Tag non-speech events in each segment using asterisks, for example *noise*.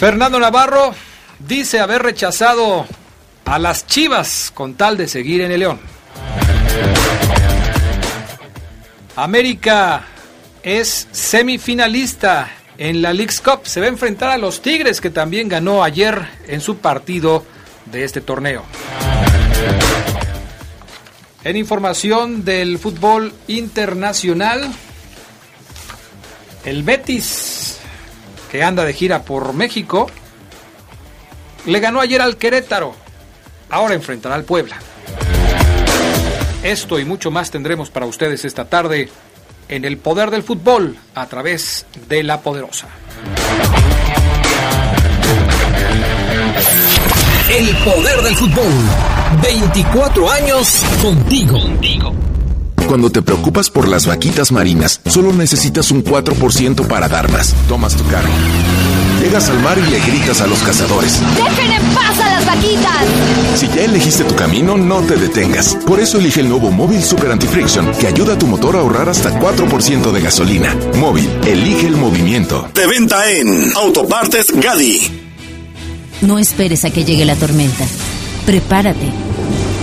Fernando Navarro dice haber rechazado a las Chivas con tal de seguir en el León. América es semifinalista en la League's Cup. Se va a enfrentar a los Tigres que también ganó ayer en su partido de este torneo. En información del fútbol internacional, el Betis que anda de gira por México, le ganó ayer al Querétaro. Ahora enfrentará al Puebla. Esto y mucho más tendremos para ustedes esta tarde en el poder del fútbol a través de la poderosa. El poder del fútbol. 24 años contigo. contigo. Cuando te preocupas por las vaquitas marinas, solo necesitas un 4% para dar más. Tomas tu carro. Llegas al mar y le gritas a los cazadores. ¡Dejen en paz a las vaquitas! Si ya elegiste tu camino, no te detengas. Por eso elige el nuevo Móvil Super Anti-Friction, que ayuda a tu motor a ahorrar hasta 4% de gasolina. Móvil, elige el movimiento. De venta en Autopartes Gadi. No esperes a que llegue la tormenta. Prepárate.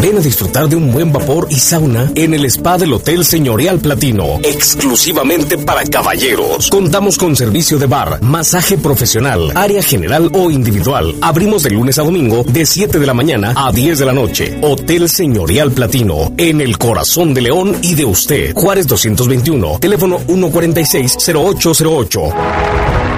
Ven a disfrutar de un buen vapor y sauna en el spa del Hotel Señorial Platino, exclusivamente para caballeros. Contamos con servicio de bar, masaje profesional, área general o individual. Abrimos de lunes a domingo de 7 de la mañana a 10 de la noche. Hotel Señorial Platino, en el corazón de León y de usted. Juárez 221, teléfono 146-0808.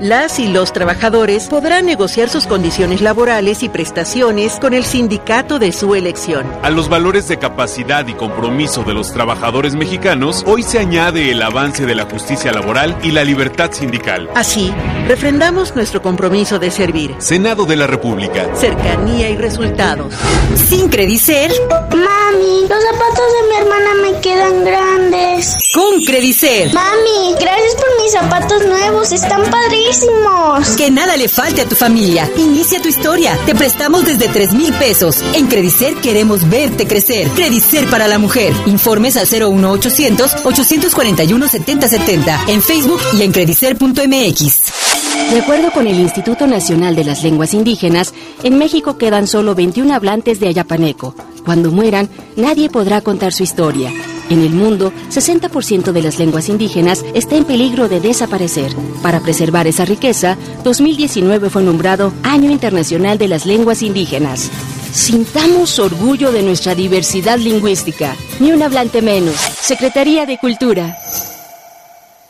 Las y los trabajadores podrán negociar sus condiciones laborales y prestaciones con el sindicato de su elección. A los valores de capacidad y compromiso de los trabajadores mexicanos, hoy se añade el avance de la justicia laboral y la libertad sindical. Así, refrendamos nuestro compromiso de servir. Senado de la República. Cercanía y resultados. Sin Credicer. Mami, los zapatos de mi hermana me quedan grandes. Con Credicer. Mami, gracias por están padrísimos. Que nada le falte a tu familia. Inicia tu historia. Te prestamos desde 3 mil pesos. En Credicer queremos verte crecer. Credicer para la mujer. Informes al 01800 841 7070 en Facebook y en credicer.mx. De acuerdo con el Instituto Nacional de las Lenguas Indígenas, en México quedan solo 21 hablantes de ayapaneco. Cuando mueran, nadie podrá contar su historia. En el mundo, 60% de las lenguas indígenas está en peligro de desaparecer. Para preservar esa riqueza, 2019 fue nombrado Año Internacional de las Lenguas Indígenas. Sintamos orgullo de nuestra diversidad lingüística. Ni un hablante menos. Secretaría de Cultura.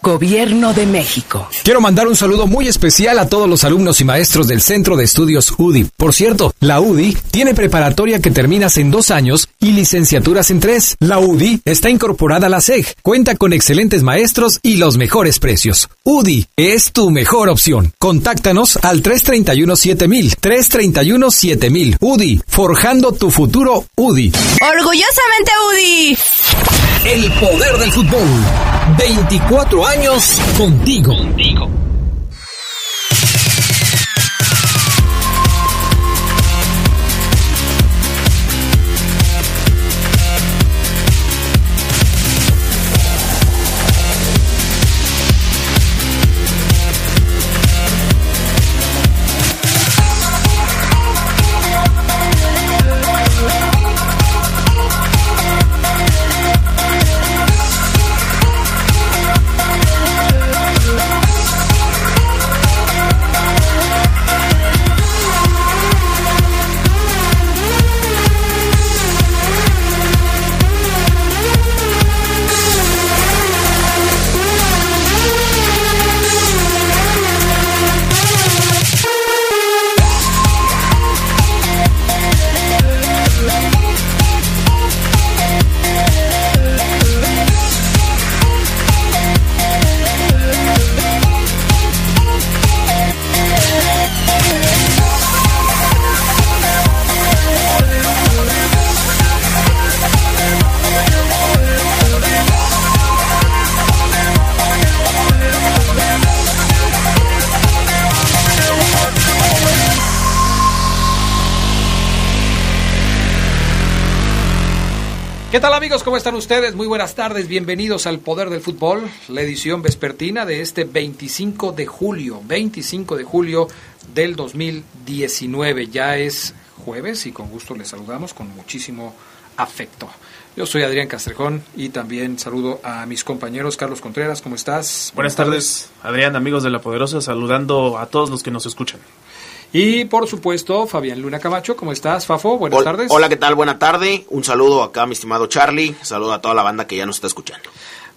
Gobierno de México. Quiero mandar un saludo muy especial a todos los alumnos y maestros del Centro de Estudios UDI. Por cierto, la UDI tiene preparatoria que terminas en dos años y licenciaturas en tres. La UDI está incorporada a la SEG, cuenta con excelentes maestros y los mejores precios. UDI es tu mejor opción. Contáctanos al 331-7000. 331-7000. UDI, forjando tu futuro UDI. Orgullosamente UDI. El poder del fútbol. 24 años contigo. ¿Qué ¿Cómo están ustedes? Muy buenas tardes, bienvenidos al Poder del Fútbol, la edición vespertina de este 25 de julio, 25 de julio del 2019. Ya es jueves y con gusto les saludamos con muchísimo afecto. Yo soy Adrián Castrejón y también saludo a mis compañeros Carlos Contreras, ¿cómo estás? Buenas, tardes, Adrián, amigos de La Poderosa, saludando a todos los que nos escuchan. Y por supuesto, Fabián Luna Camacho, ¿cómo estás, Fafo? Buenas tardes. Hola, ¿qué tal? Buena tarde. Un saludo acá, mi estimado Charlie. Saludo a toda la banda que ya nos está escuchando.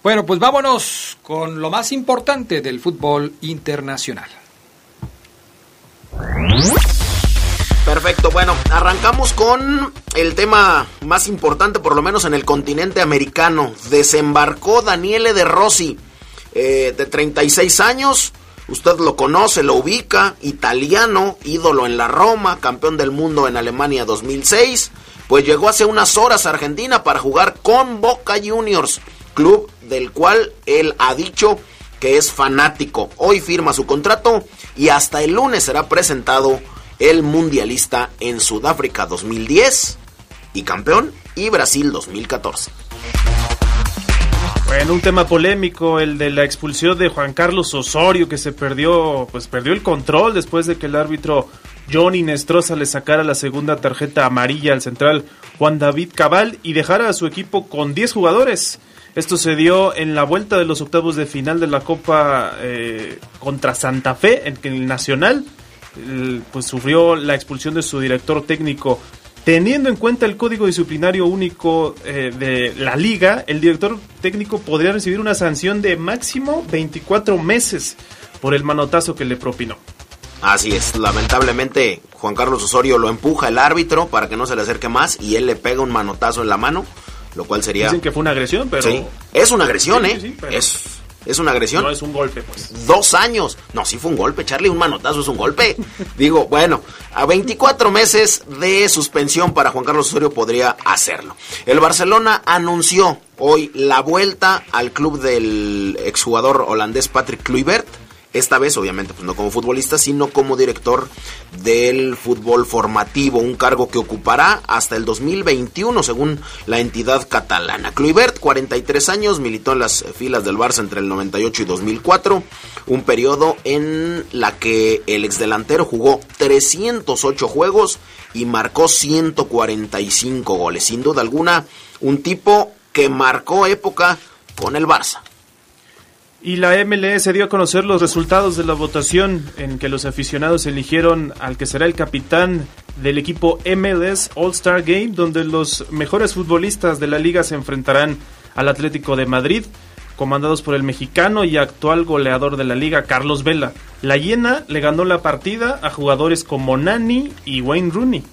Bueno, pues vámonos con lo más importante del fútbol internacional. Perfecto, bueno, arrancamos con el tema más importante, por lo menos en el continente americano. Desembarcó Daniele De Rossi, eh, de 36 años, Usted lo conoce, lo ubica, italiano, ídolo en la Roma, campeón del mundo en Alemania 2006, pues llegó hace unas horas a Argentina para jugar con Boca Juniors, club del cual él ha dicho que es fanático. Hoy firma su contrato y hasta el lunes será presentado el mundialista en Sudáfrica 2010 y campeón y Brasil 2014. Bueno, un tema polémico, el de la expulsión de Juan Carlos Osorio, que se perdió, pues perdió el control después de que el árbitro Johnny Nestroza le sacara la segunda tarjeta amarilla al central Juan David Cabal y dejara a su equipo con 10 jugadores. Esto se dio en la vuelta de los octavos de final de la Copa eh, contra Santa Fe, en el Nacional pues sufrió la expulsión de su director técnico Teniendo en cuenta el código disciplinario único eh, de la liga, el director técnico podría recibir una sanción de máximo 24 meses por el manotazo que le propinó. Así es, lamentablemente Juan Carlos Osorio lo empuja el árbitro para que no se le acerque más y él le pega un manotazo en la mano, lo cual sería... Dicen que fue una agresión, pero... Sí, es una agresión, ¿eh? Es ¿Es una agresión? No es un golpe, pues. Dos años. No, sí fue un golpe, Charlie. Un manotazo es un golpe. *laughs* Digo, bueno, a 24 meses de suspensión para Juan Carlos Osorio podría hacerlo. El Barcelona anunció hoy la vuelta al club del exjugador holandés Patrick Kluivert esta vez, obviamente, pues no como futbolista, sino como director del fútbol formativo, un cargo que ocupará hasta el 2021, según la entidad catalana. Kluivert, 43 años, militó en las filas del Barça entre el 98 y 2004, un periodo en la que el exdelantero jugó 308 juegos y marcó 145 goles. Sin duda alguna, un tipo que marcó época con el Barça. Y la MLS dio a conocer los resultados de la votación en que los aficionados eligieron al que será el capitán del equipo MLS All-Star Game, donde los mejores futbolistas de la liga se enfrentarán al Atlético de Madrid, comandados por el mexicano y actual goleador de la liga, Carlos Vela. La Hiena le ganó la partida a jugadores como Nani y Wayne Rooney.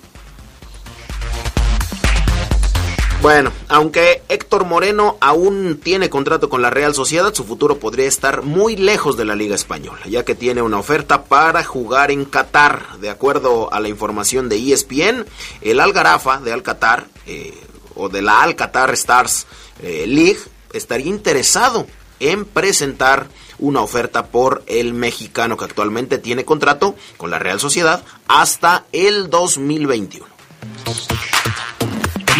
Bueno, aunque Héctor Moreno aún tiene contrato con la Real Sociedad, su futuro podría estar muy lejos de la Liga Española, ya que tiene una oferta para jugar en Qatar. De acuerdo a la información de ESPN, el Algarafa de Al Qatar, eh, o de la Al Qatar Stars eh, League, estaría interesado en presentar una oferta por el mexicano que actualmente tiene contrato con la Real Sociedad hasta el 2021.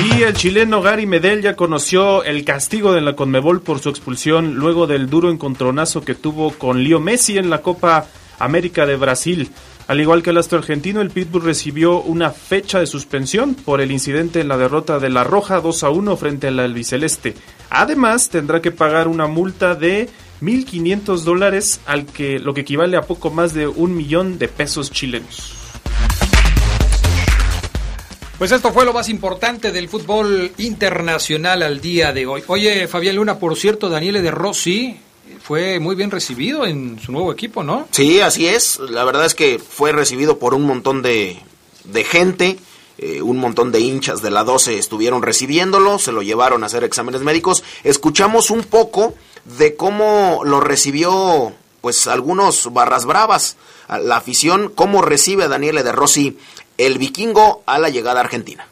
Y el chileno Gary Medel ya conoció el castigo de la Conmebol por su expulsión luego del duro encontronazo que tuvo con Leo Messi en la Copa América de Brasil. Al igual que el astro argentino, el Pitbull recibió una fecha de suspensión por el incidente en la derrota de La Roja 2 a 1 frente al albiceleste. Además, tendrá que pagar una multa de 1.500 dólares, al que, lo que equivale a poco más de un millón de pesos chilenos. Pues esto fue lo más importante del fútbol internacional al día de hoy. Oye, Fabián Luna, por cierto, Daniele de Rossi fue muy bien recibido en su nuevo equipo, ¿no? Sí, así es. La verdad es que fue recibido por un montón de, de gente. Eh, un montón de hinchas de la 12 estuvieron recibiéndolo, se lo llevaron a hacer exámenes médicos. Escuchamos un poco de cómo lo recibió, pues, algunos barras bravas. La afición, cómo recibe a Daniele de Rossi el vikingo a la llegada a Argentina.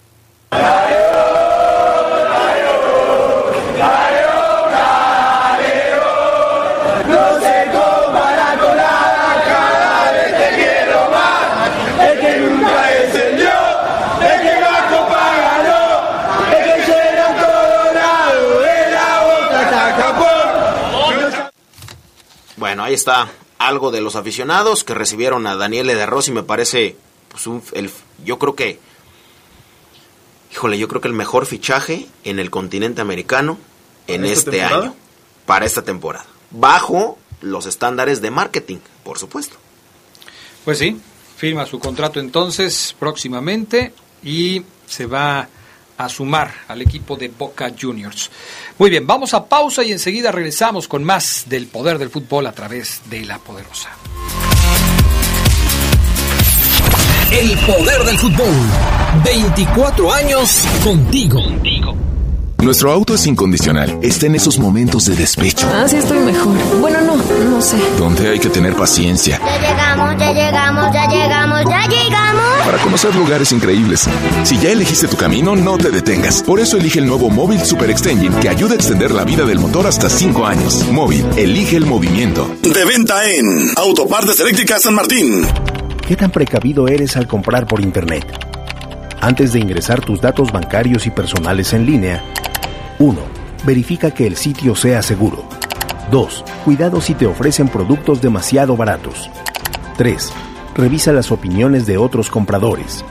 Bueno, ahí está algo de los aficionados que recibieron a Daniel de Rossi, me parece pues un, el, yo creo que, híjole, yo creo que el mejor fichaje en el continente americano en este año, para esta temporada, bajo los estándares de marketing, por supuesto. Pues sí, firma su contrato entonces próximamente y se va a sumar al equipo de Boca Juniors. Muy bien, vamos a pausa y enseguida regresamos con más del poder del fútbol a través de la poderosa. El poder del fútbol. 24 años contigo. Nuestro auto es incondicional. Está en esos momentos de despecho. Ah, sí, estoy mejor. Bueno, no, no sé. Donde hay que tener paciencia. Ya llegamos, ya llegamos, ya llegamos, ya llegamos. Para conocer lugares increíbles. Si ya elegiste tu camino, no te detengas. Por eso elige el nuevo Móvil Super Extension que ayuda a extender la vida del motor hasta 5 años. Móvil, elige el movimiento. De venta en Autopartes Eléctricas San Martín. ¿Qué tan precavido eres al comprar por Internet? Antes de ingresar tus datos bancarios y personales en línea, 1. Verifica que el sitio sea seguro. 2. Cuidado si te ofrecen productos demasiado baratos. 3. Revisa las opiniones de otros compradores.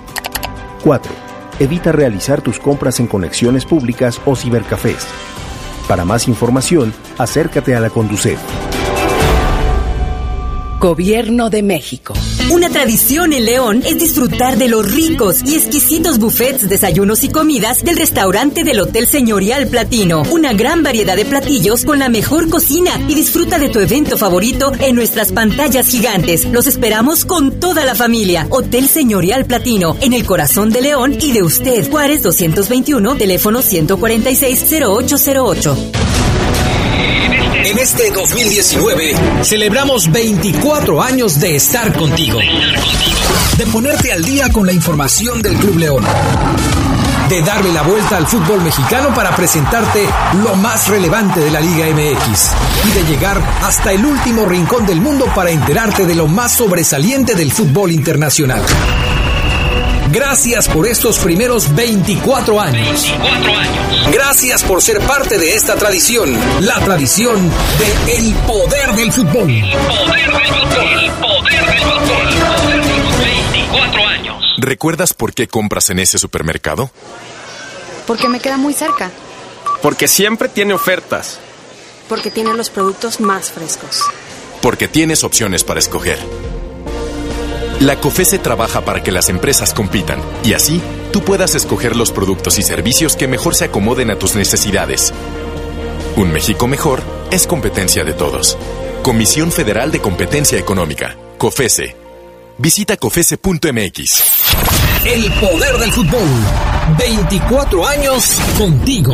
4. Evita realizar tus compras en conexiones públicas o cibercafés. Para más información, acércate a la Conducef. Gobierno de México. Una tradición en León es disfrutar de los ricos y exquisitos buffets, desayunos y comidas del restaurante del Hotel Señorial Platino. Una gran variedad de platillos con la mejor cocina y disfruta de tu evento favorito en nuestras pantallas gigantes. Los esperamos con toda la familia. Hotel Señorial Platino, en el corazón de León y de usted. Juárez 221, teléfono 146-0808. En este 2019 celebramos 24 años de estar contigo. De ponerte al día con la información del Club León. De darle la vuelta al fútbol mexicano para presentarte lo más relevante de la Liga MX. Y de llegar hasta el último rincón del mundo para enterarte de lo más sobresaliente del fútbol internacional. Gracias por estos primeros 24 años. Gracias por ser parte de esta tradición, la tradición de El Poder del Fútbol. El poder del fútbol. El poder del fútbol. El poder del fútbol. 24 años. ¿Recuerdas por qué compras en ese supermercado? Porque me queda muy cerca. Porque siempre tiene ofertas. Porque tiene los productos más frescos. Porque tienes opciones para escoger. La COFESE trabaja para que las empresas compitan y así tú puedas escoger los productos y servicios que mejor se acomoden a tus necesidades. Un México mejor es competencia de todos. Comisión Federal de Competencia Económica, COFESE. Visita cofese.mx. El poder del fútbol. 24 años contigo.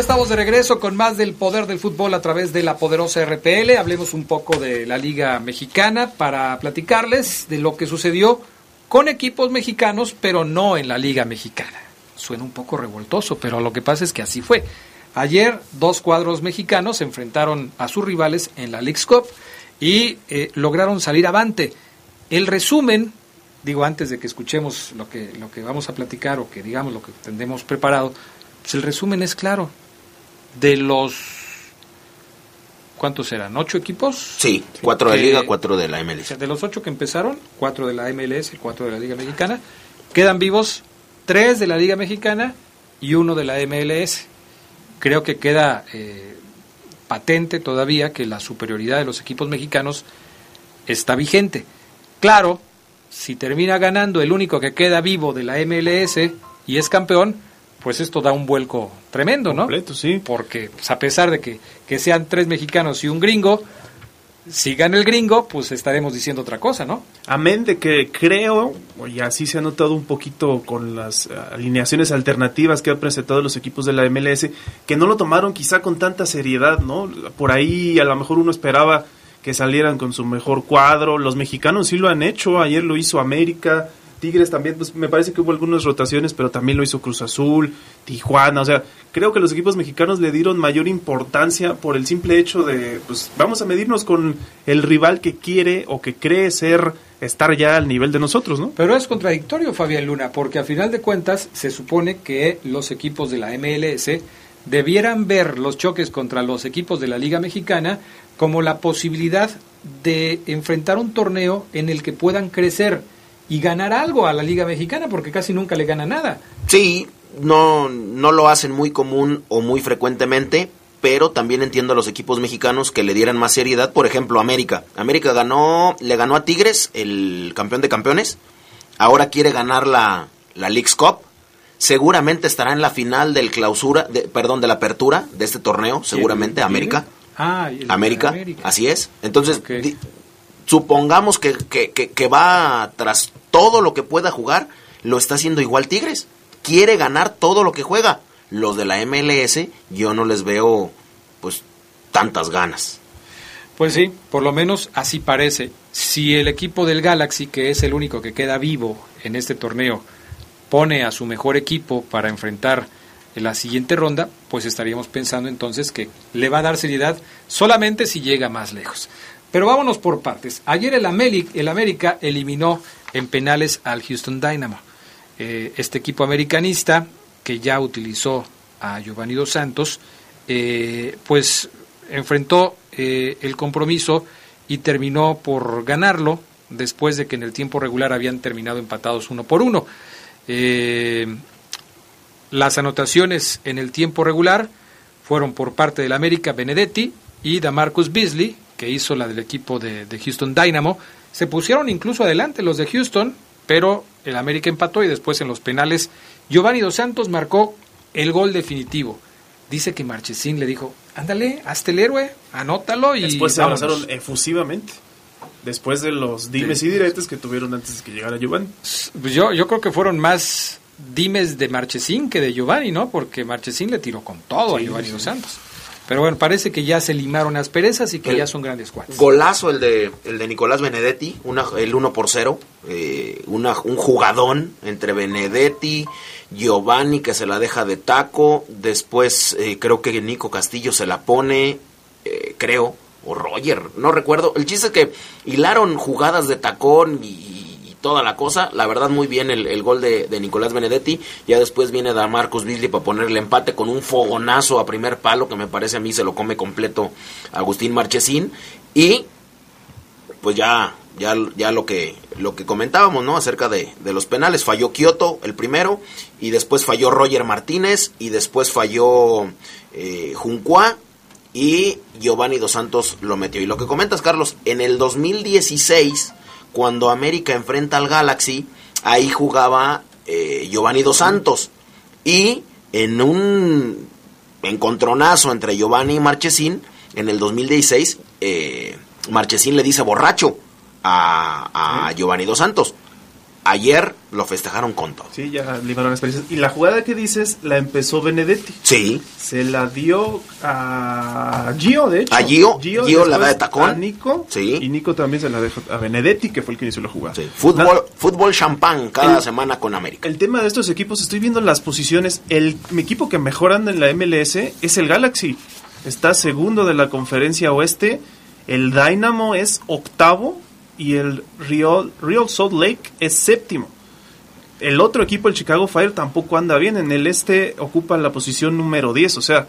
Estamos de regreso con más del poder del fútbol a través de la poderosa RPL. Hablemos un poco de la Liga Mexicana para platicarles de lo que sucedió con equipos mexicanos, pero no en la Liga Mexicana. Suena un poco revoltoso, pero lo que pasa es que así fue. Ayer dos cuadros mexicanos se enfrentaron a sus rivales en la League's Cup y eh, lograron salir avante. El resumen, digo antes de que escuchemos lo que, lo que vamos a platicar o que digamos lo que tendremos preparado, pues el resumen es claro. De los... ¿Cuántos eran? ¿Ocho equipos? Sí, cuatro de Liga, cuatro de la MLS. De los ocho que empezaron, cuatro de la MLS y cuatro de la Liga Mexicana, quedan vivos tres de la Liga Mexicana y uno de la MLS. Creo que queda eh, patente todavía que la superioridad de los equipos mexicanos está vigente. Claro, si termina ganando el único que queda vivo de la MLS y es campeón, pues esto da un vuelco tremendo, ¿no? Completo, sí. Porque pues, a pesar de que, que sean tres mexicanos y un gringo, si gana el gringo, pues estaremos diciendo otra cosa, ¿no? Amén de que creo, y así se ha notado un poquito con las eh, alineaciones alternativas que han presentado los equipos de la MLS, que no lo tomaron quizá con tanta seriedad, ¿no? Por ahí a lo mejor uno esperaba que salieran con su mejor cuadro, los mexicanos sí lo han hecho, ayer lo hizo América, Tigres también, pues me parece que hubo algunas rotaciones, pero también lo hizo Cruz Azul, Tijuana, o sea, creo que los equipos mexicanos le dieron mayor importancia por el simple hecho de, pues vamos a medirnos con el rival que quiere o que cree ser estar ya al nivel de nosotros, ¿no? Pero es contradictorio, Fabián Luna, porque a final de cuentas se supone que los equipos de la MLS debieran ver los choques contra los equipos de la Liga Mexicana como la posibilidad de enfrentar un torneo en el que puedan crecer y ganar algo a la Liga Mexicana, porque casi nunca le gana nada. Sí, no, no lo hacen muy común o muy frecuentemente, pero también entiendo a los equipos mexicanos que le dieran más seriedad. Por ejemplo, América. América ganó, le ganó a Tigres, el campeón de campeones. Ahora quiere ganar la, la League's Cup. Seguramente estará en la final del clausura, de, perdón, de la apertura de este torneo, seguramente, América. Ah, América, América, así es. Entonces, di, supongamos que, que, que, que va tras todo lo que pueda jugar, lo está haciendo igual Tigres. Quiere ganar todo lo que juega. Los de la MLS yo no les veo pues tantas ganas. Pues sí, por lo menos así parece. Si el equipo del Galaxy, que es el único que queda vivo en este torneo, pone a su mejor equipo para enfrentar en la siguiente ronda, pues estaríamos pensando entonces que le va a dar seriedad solamente si llega más lejos. Pero vámonos por partes. Ayer el, América, el América eliminó en penales al Houston Dynamo. Eh, este equipo americanista, que ya utilizó a Giovanni Dos Santos, eh, pues enfrentó eh, el compromiso y terminó por ganarlo después de que en el tiempo regular habían terminado empatados uno por uno. las anotaciones en el tiempo regular fueron por parte del América Benedetti y Damarcus Beasley, que hizo la del equipo de, de, Houston Dynamo. Se pusieron incluso adelante los de Houston, pero el América empató y después en los penales Giovanni Dos Santos marcó el gol definitivo. Dice que Marchesín le dijo, ándale, hazte el héroe, anótalo y Después se avanzaron efusivamente. Después de los dimes y diretes que tuvieron antes de que llegara Giovanni. Pues yo, yo creo que fueron más dimes de Marchesín que de Giovanni, ¿no? Porque Marchesín le tiró con todo sí, a Giovanni sí. Dos Santos. Pero bueno, parece que ya se limaron las perezas y que el ya son grandes cuates. Golazo el de, el de Nicolás Benedetti, una, el 1 por 0. Eh, una, un jugadón entre Benedetti, Giovanni que se la deja de taco. Después eh, creo que Nico Castillo se la pone, eh, creo, o Roger, no recuerdo. El chiste es que hilaron jugadas de tacón y, toda la cosa. La verdad, muy bien el, el gol de, de, Nicolás Benedetti. Ya después viene da Marcos Beasley para ponerle empate con un fogonazo a primer palo, que me parece a mí se lo come completo Agustín Marchesín. Y pues ya, ya, ya lo que lo que comentábamos, ¿no? Acerca de, de los penales. Falló Kioto el primero, y después falló Roger Martínez, y después falló eh, y Giovanni Dos Santos lo metió. Y lo que comentas, Carlos, en el 2016 cuando América enfrenta al Galaxy, ahí jugaba eh, Giovanni Dos Santos. Y en un encontronazo entre Giovanni y Marchesín, en el 2016, eh, Marchesín le dice borracho a, a Giovanni Dos Santos. Ayer lo festejaron con todo. Sí, ya limaron experiencias. Y la jugada que dices la empezó Benedetti. Sí. Se la dio a Gio, de hecho. A Gio. Gio, Gio la da de tacón. A Nico. Sí. Y Nico también se la dejó a Benedetti, que fue el que inició la jugada. Sí. Fútbol, Nada. fútbol champán cada el, semana con América. El tema de estos equipos, estoy viendo las posiciones. El equipo que mejor anda en la MLS es el Galaxy. Está segundo de la conferencia oeste. El Dynamo es octavo y el Real, Real Salt Lake es séptimo. El otro equipo, el Chicago Fire, tampoco anda bien. En el este ocupa la posición número 10, o sea...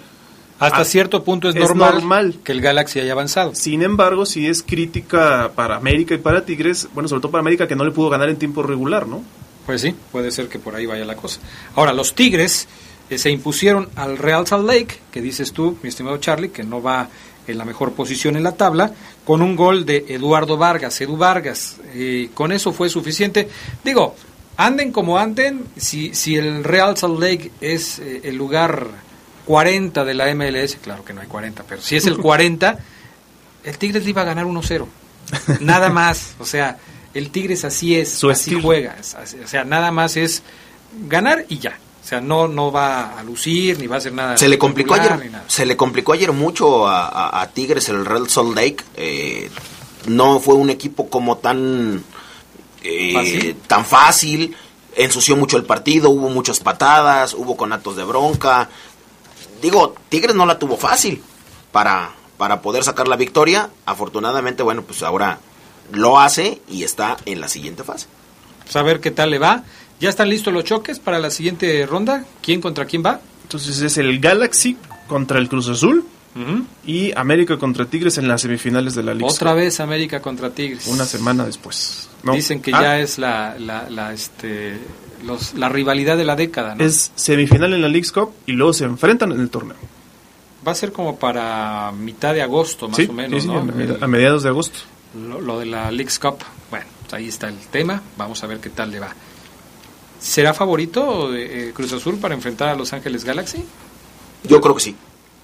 Hasta a, cierto punto es, es normal, normal, que el Galaxy haya avanzado. Sin embargo, sí es crítica para América y para Tigres, bueno, sobre todo para América, que no le pudo ganar en tiempo regular, ¿no? Pues sí, puede ser que por ahí vaya la cosa. Ahora, los Tigres eh, se impusieron al Real Salt Lake, que dices tú, mi estimado Charlie, que no va en la mejor posición en la tabla, con un gol de Eduardo Vargas, Edu Vargas. Eh, con eso fue suficiente. Digo, anden como anden, si, si el Real Salt Lake es eh, el lugar 40 de la MLS, claro que no hay 40, pero si es el 40, *laughs* el Tigres le iba a ganar 1-0. Nada más, o sea, el Tigres así es, Su así estilo. juega, o sea, nada más es ganar y ya. Sea, no, no va a lucir, ni va a hacer nada. Se le complicó ayer, se le complicó ayer mucho a, a- a Tigres el Real Salt Lake. eh, no fue un equipo como tan eh, ¿Fácil? tan fácil. Ensució mucho el partido, hubo muchas patadas, hubo conatos de bronca. Digo, Tigres no la tuvo fácil para, para poder sacar la victoria. Afortunadamente, bueno, pues ahora lo hace y está en la siguiente fase. Pues a ver qué tal le va. ¿Ya están listos los choques para la siguiente ronda? ¿Quién contra quién va? Entonces es el Galaxy contra el Cruz Azul y América contra Tigres en las semifinales de la Liga. Otra vez América contra Tigres. Una semana después. ¿no? Dicen que Ah, ya es la, la, la, este, los, la rivalidad de la década, ¿no? Es semifinal en la League's Cup y luego se enfrentan en el torneo. Va a ser como para mitad de agosto, más Sí, o menos, sí, sí, ¿no? a med- El- a mediados de agosto. lo, lo de la League's Cup. Bueno, ahí está el tema. Vamos a ver qué tal le va. ¿Será favorito eh, Cruz Azul para enfrentar a Los Ángeles Galaxy? Yo creo que sí.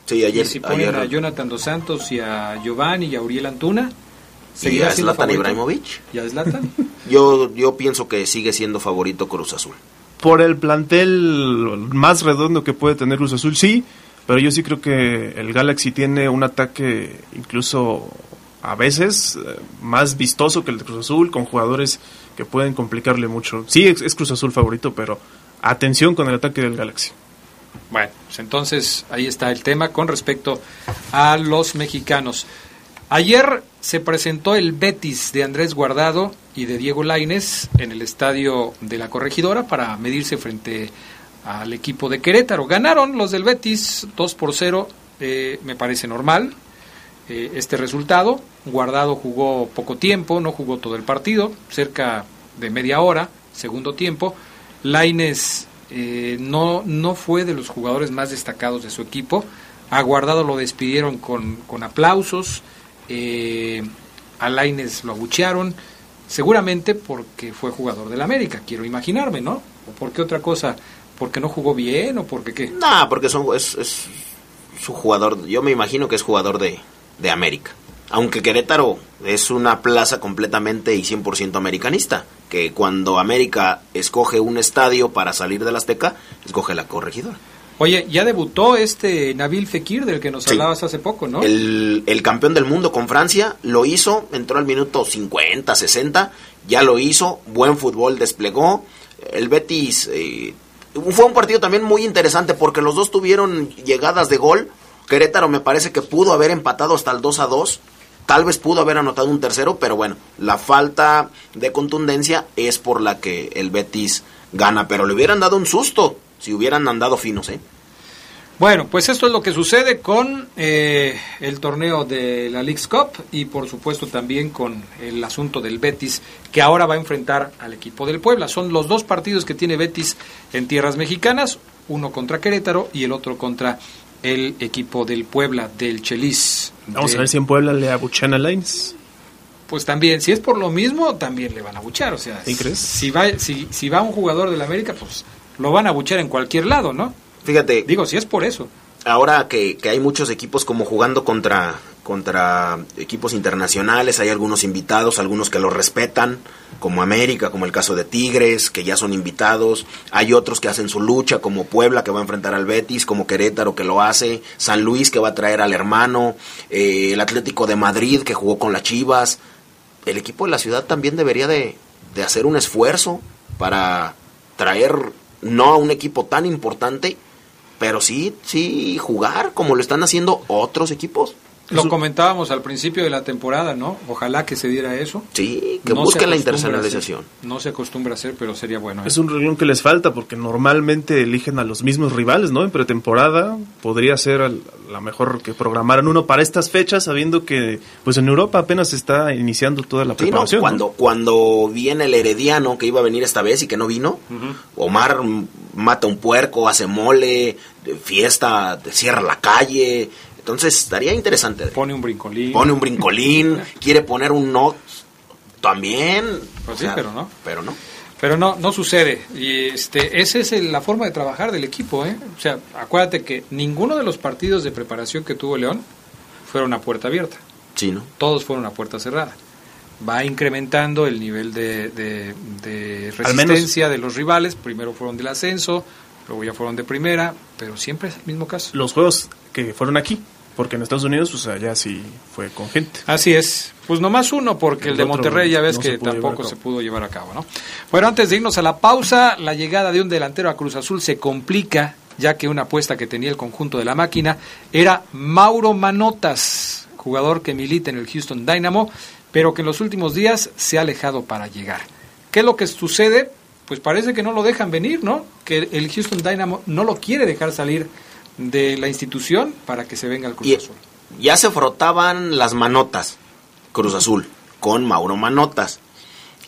Sí, ayer, y si ponen ayer a Jonathan Dos Santos y a Giovanni y a Uriel Antuna, y ¿seguirá a Zlatan? Ibrahimovic. ¿Y a Zlatan? *laughs* Yo, yo pienso que sigue siendo favorito Cruz Azul. Por el plantel más redondo que puede tener Cruz Azul, sí, pero yo sí creo que el Galaxy tiene un ataque incluso a veces eh, más vistoso que el de Cruz Azul, con jugadores que pueden complicarle mucho. Sí, es, Cruz Azul favorito, pero atención con el ataque del Galaxy. Bueno, pues entonces ahí está el tema con respecto a los mexicanos. Ayer se presentó el Betis de Andrés Guardado y de Diego Laines en el estadio de la Corregidora para medirse frente al equipo de Querétaro. Ganaron los del Betis 2 por 0, eh, me parece normal eh, este resultado. Guardado jugó poco tiempo, no jugó todo el partido, cerca de media hora, segundo tiempo. Laines eh, no, no fue de los jugadores más destacados de su equipo. A Guardado lo despidieron con, con aplausos. eh, a Laines lo abuchearon. Seguramente porque fue jugador del América, quiero imaginarme, ¿no? ¿O por qué otra cosa? ¿Porque no jugó bien o porque qué? No, porque son, es, es su jugador, yo me imagino que es jugador de, de América. Aunque Querétaro es una plaza completamente y 100% americanista, que cuando América escoge un estadio para salir del Azteca, escoge la corregidora. Oye, ya debutó este Nabil Fekir del que nos Sí. hablabas hace poco, ¿no? El, el campeón del mundo con Francia lo hizo, entró al minuto 50, 60, ya lo hizo, buen fútbol desplegó. El Betis eh, fue un partido también muy interesante porque los dos tuvieron llegadas de gol. Querétaro me parece que pudo haber empatado hasta el 2 a 2. Tal vez pudo haber anotado un tercero, pero bueno, la falta de contundencia es por la que el Betis gana. Pero le hubieran dado un susto si hubieran andado finos, ¿eh? Bueno, pues esto es lo que sucede con eh, el torneo de la League's Cup y por supuesto también con el asunto del Betis que ahora va a enfrentar al equipo del Puebla. Son los dos partidos que tiene Betis en tierras mexicanas, uno contra Querétaro y el otro contra el equipo del Puebla, del Chelis. Vamos De- a ver si en Puebla le abuchan a Lines. Pues también, si es por lo mismo, también le van a buchar. O sea, ¿Sí crees? Si va, si, si va un jugador del América, pues lo van a buchar en cualquier lado, ¿no? Fíjate, Digo, si es por eso. ahora que, que hay muchos equipos como jugando contra, contra equipos internacionales, hay algunos invitados, algunos que los respetan, como América, como el caso de Tigres, que ya son invitados, hay otros que hacen su lucha, como Puebla, que va a enfrentar al Betis, como Querétaro, que lo hace, San Luis, que va a traer al hermano, eh, el Atlético de Madrid, que jugó con las Chivas. El equipo de la ciudad también debería de, de hacer un esfuerzo para traer no a un equipo tan importante, pero sí, sí jugar como lo están haciendo otros equipos. Lo comentábamos al principio de la temporada, ¿no? Ojalá que se diera eso. Sí, que No busquen la a internacionalización. hacer- No se acostumbra a hacer, pero sería bueno. ¿eh? Es un renglón que les falta porque normalmente eligen a los mismos rivales, ¿no? En pretemporada podría ser al- la mejor que programaran uno para estas fechas, sabiendo que pues en Europa apenas está iniciando toda la Sí, ¿no? preparación. ¿no? Cuando, cuando viene el Herediano que iba a venir esta vez y que no vino, Omar mata un puerco, hace mole, de fiesta, cierra la calle. Entonces estaría interesante. Pone un brincolín. Pone un brincolín, *laughs* quiere poner un no también. Pues o sí, sea, pero no. Pero no. Pero no, no sucede. Y este, esa es el- la forma de trabajar del equipo, ¿eh? O sea, acuérdate que ninguno de los partidos de preparación que tuvo León fueron a puerta abierta. Sí, ¿no? Todos fueron a puerta cerrada. Va incrementando el nivel de, de- de resistencia de los rivales. Primero fueron del ascenso, luego ya fueron de primera, pero siempre es el mismo caso. Los juegos que fueron aquí, porque en Estados Unidos, pues allá sí fue con gente. Así es. Pues nomás uno, porque el, El de Monterrey ya ves no que tampoco se pudo llevar a cabo, ¿no? Bueno, antes de irnos a la pausa, la llegada de un delantero a Cruz Azul se complica, ya que una apuesta que tenía el conjunto de la máquina era Mauro Manotas, jugador que milita en el Houston Dynamo, pero que en los últimos días se ha alejado para llegar. ¿Qué es lo que sucede? Pues parece que no lo dejan venir, ¿no? Que el Houston Dynamo no lo quiere dejar salir de la institución para que se venga al Cruz Y Azul. ya se frotaban las manotas Cruz Azul con Mauro Manotas.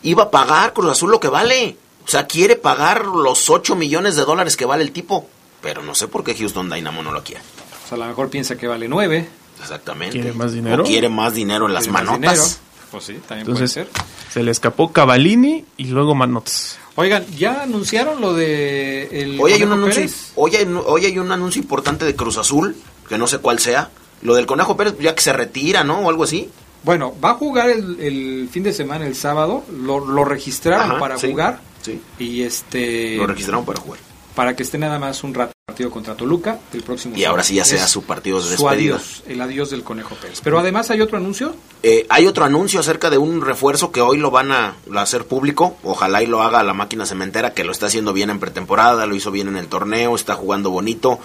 Iba a pagar Cruz Azul lo que vale. O sea, quiere pagar los 8 millones de dólares que vale el tipo. Pero no sé por qué Houston Dynamo no lo quiere. O sea, a lo mejor piensa que vale nueve. Exactamente. ¿Quiere más dinero? O quiere más dinero en las manotas. Pues sí, también Entonces, puede ser. se le escapó Cavalini y luego Manotas. Oigan, ¿ya anunciaron lo de el Hoy hay, un anuncio, hoy, hay, hoy hay un anuncio importante de Cruz Azul, que no sé cuál sea. Lo del Conejo Pérez, ya que se retira, ¿no? O algo así. Bueno, va a jugar el, el fin de semana, el sábado. Lo, lo registraron Ajá, para sí, jugar. sí. Y este. Lo registraron para jugar. Para que esté nada más un rato partido contra Toluca el próximo Y ahora sí ya sea su partido de su despedida. adiós, el adiós del Conejo Pérez. Pero además hay otro anuncio. Eh, hay otro anuncio acerca de un refuerzo que hoy lo van a, a hacer público. Ojalá y lo haga la máquina cementera, que lo está haciendo bien en pretemporada, lo hizo bien en el torneo, está jugando bonito.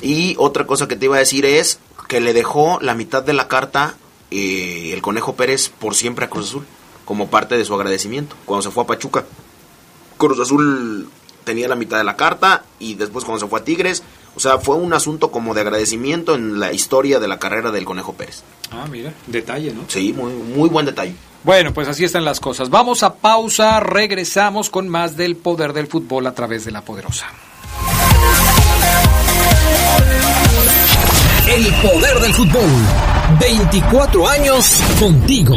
Y otra cosa que te iba a decir es que le dejó la mitad de la carta eh, el Conejo Pérez por siempre a Cruz Azul, como parte de su agradecimiento, cuando se fue a Pachuca. Cruz Azul tenía la mitad de la carta y después cuando se fue a Tigres, o sea, fue un asunto como de agradecimiento en la historia de la carrera del Conejo Pérez. Ah, mira, detalle, ¿no? Sí, muy, muy buen detalle. Bueno, pues así están las cosas. Vamos a pausa, regresamos con más del poder del fútbol a través de la poderosa. El poder del fútbol. 24 años contigo.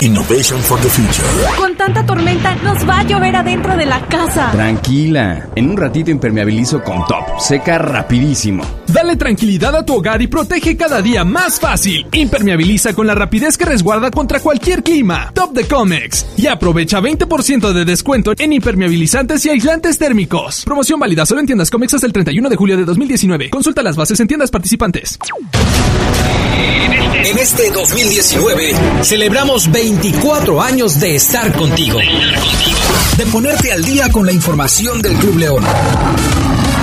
Innovation for the future. Con tanta tormenta nos va a llover adentro de la casa. Tranquila, en un ratito impermeabilizo con top, seca rapidísimo. Dale tranquilidad a tu hogar y protege cada día más fácil. Impermeabiliza con la rapidez que resguarda contra cualquier clima. Top de Comex. Y aprovecha 20% de descuento en impermeabilizantes y aislantes térmicos. Promoción válida solo en tiendas Comex hasta el 31 de julio de 2019. Consulta las bases en tiendas participantes. En este 2019 celebramos 24 años de estar contigo. De ponerte al día con la información del Club León.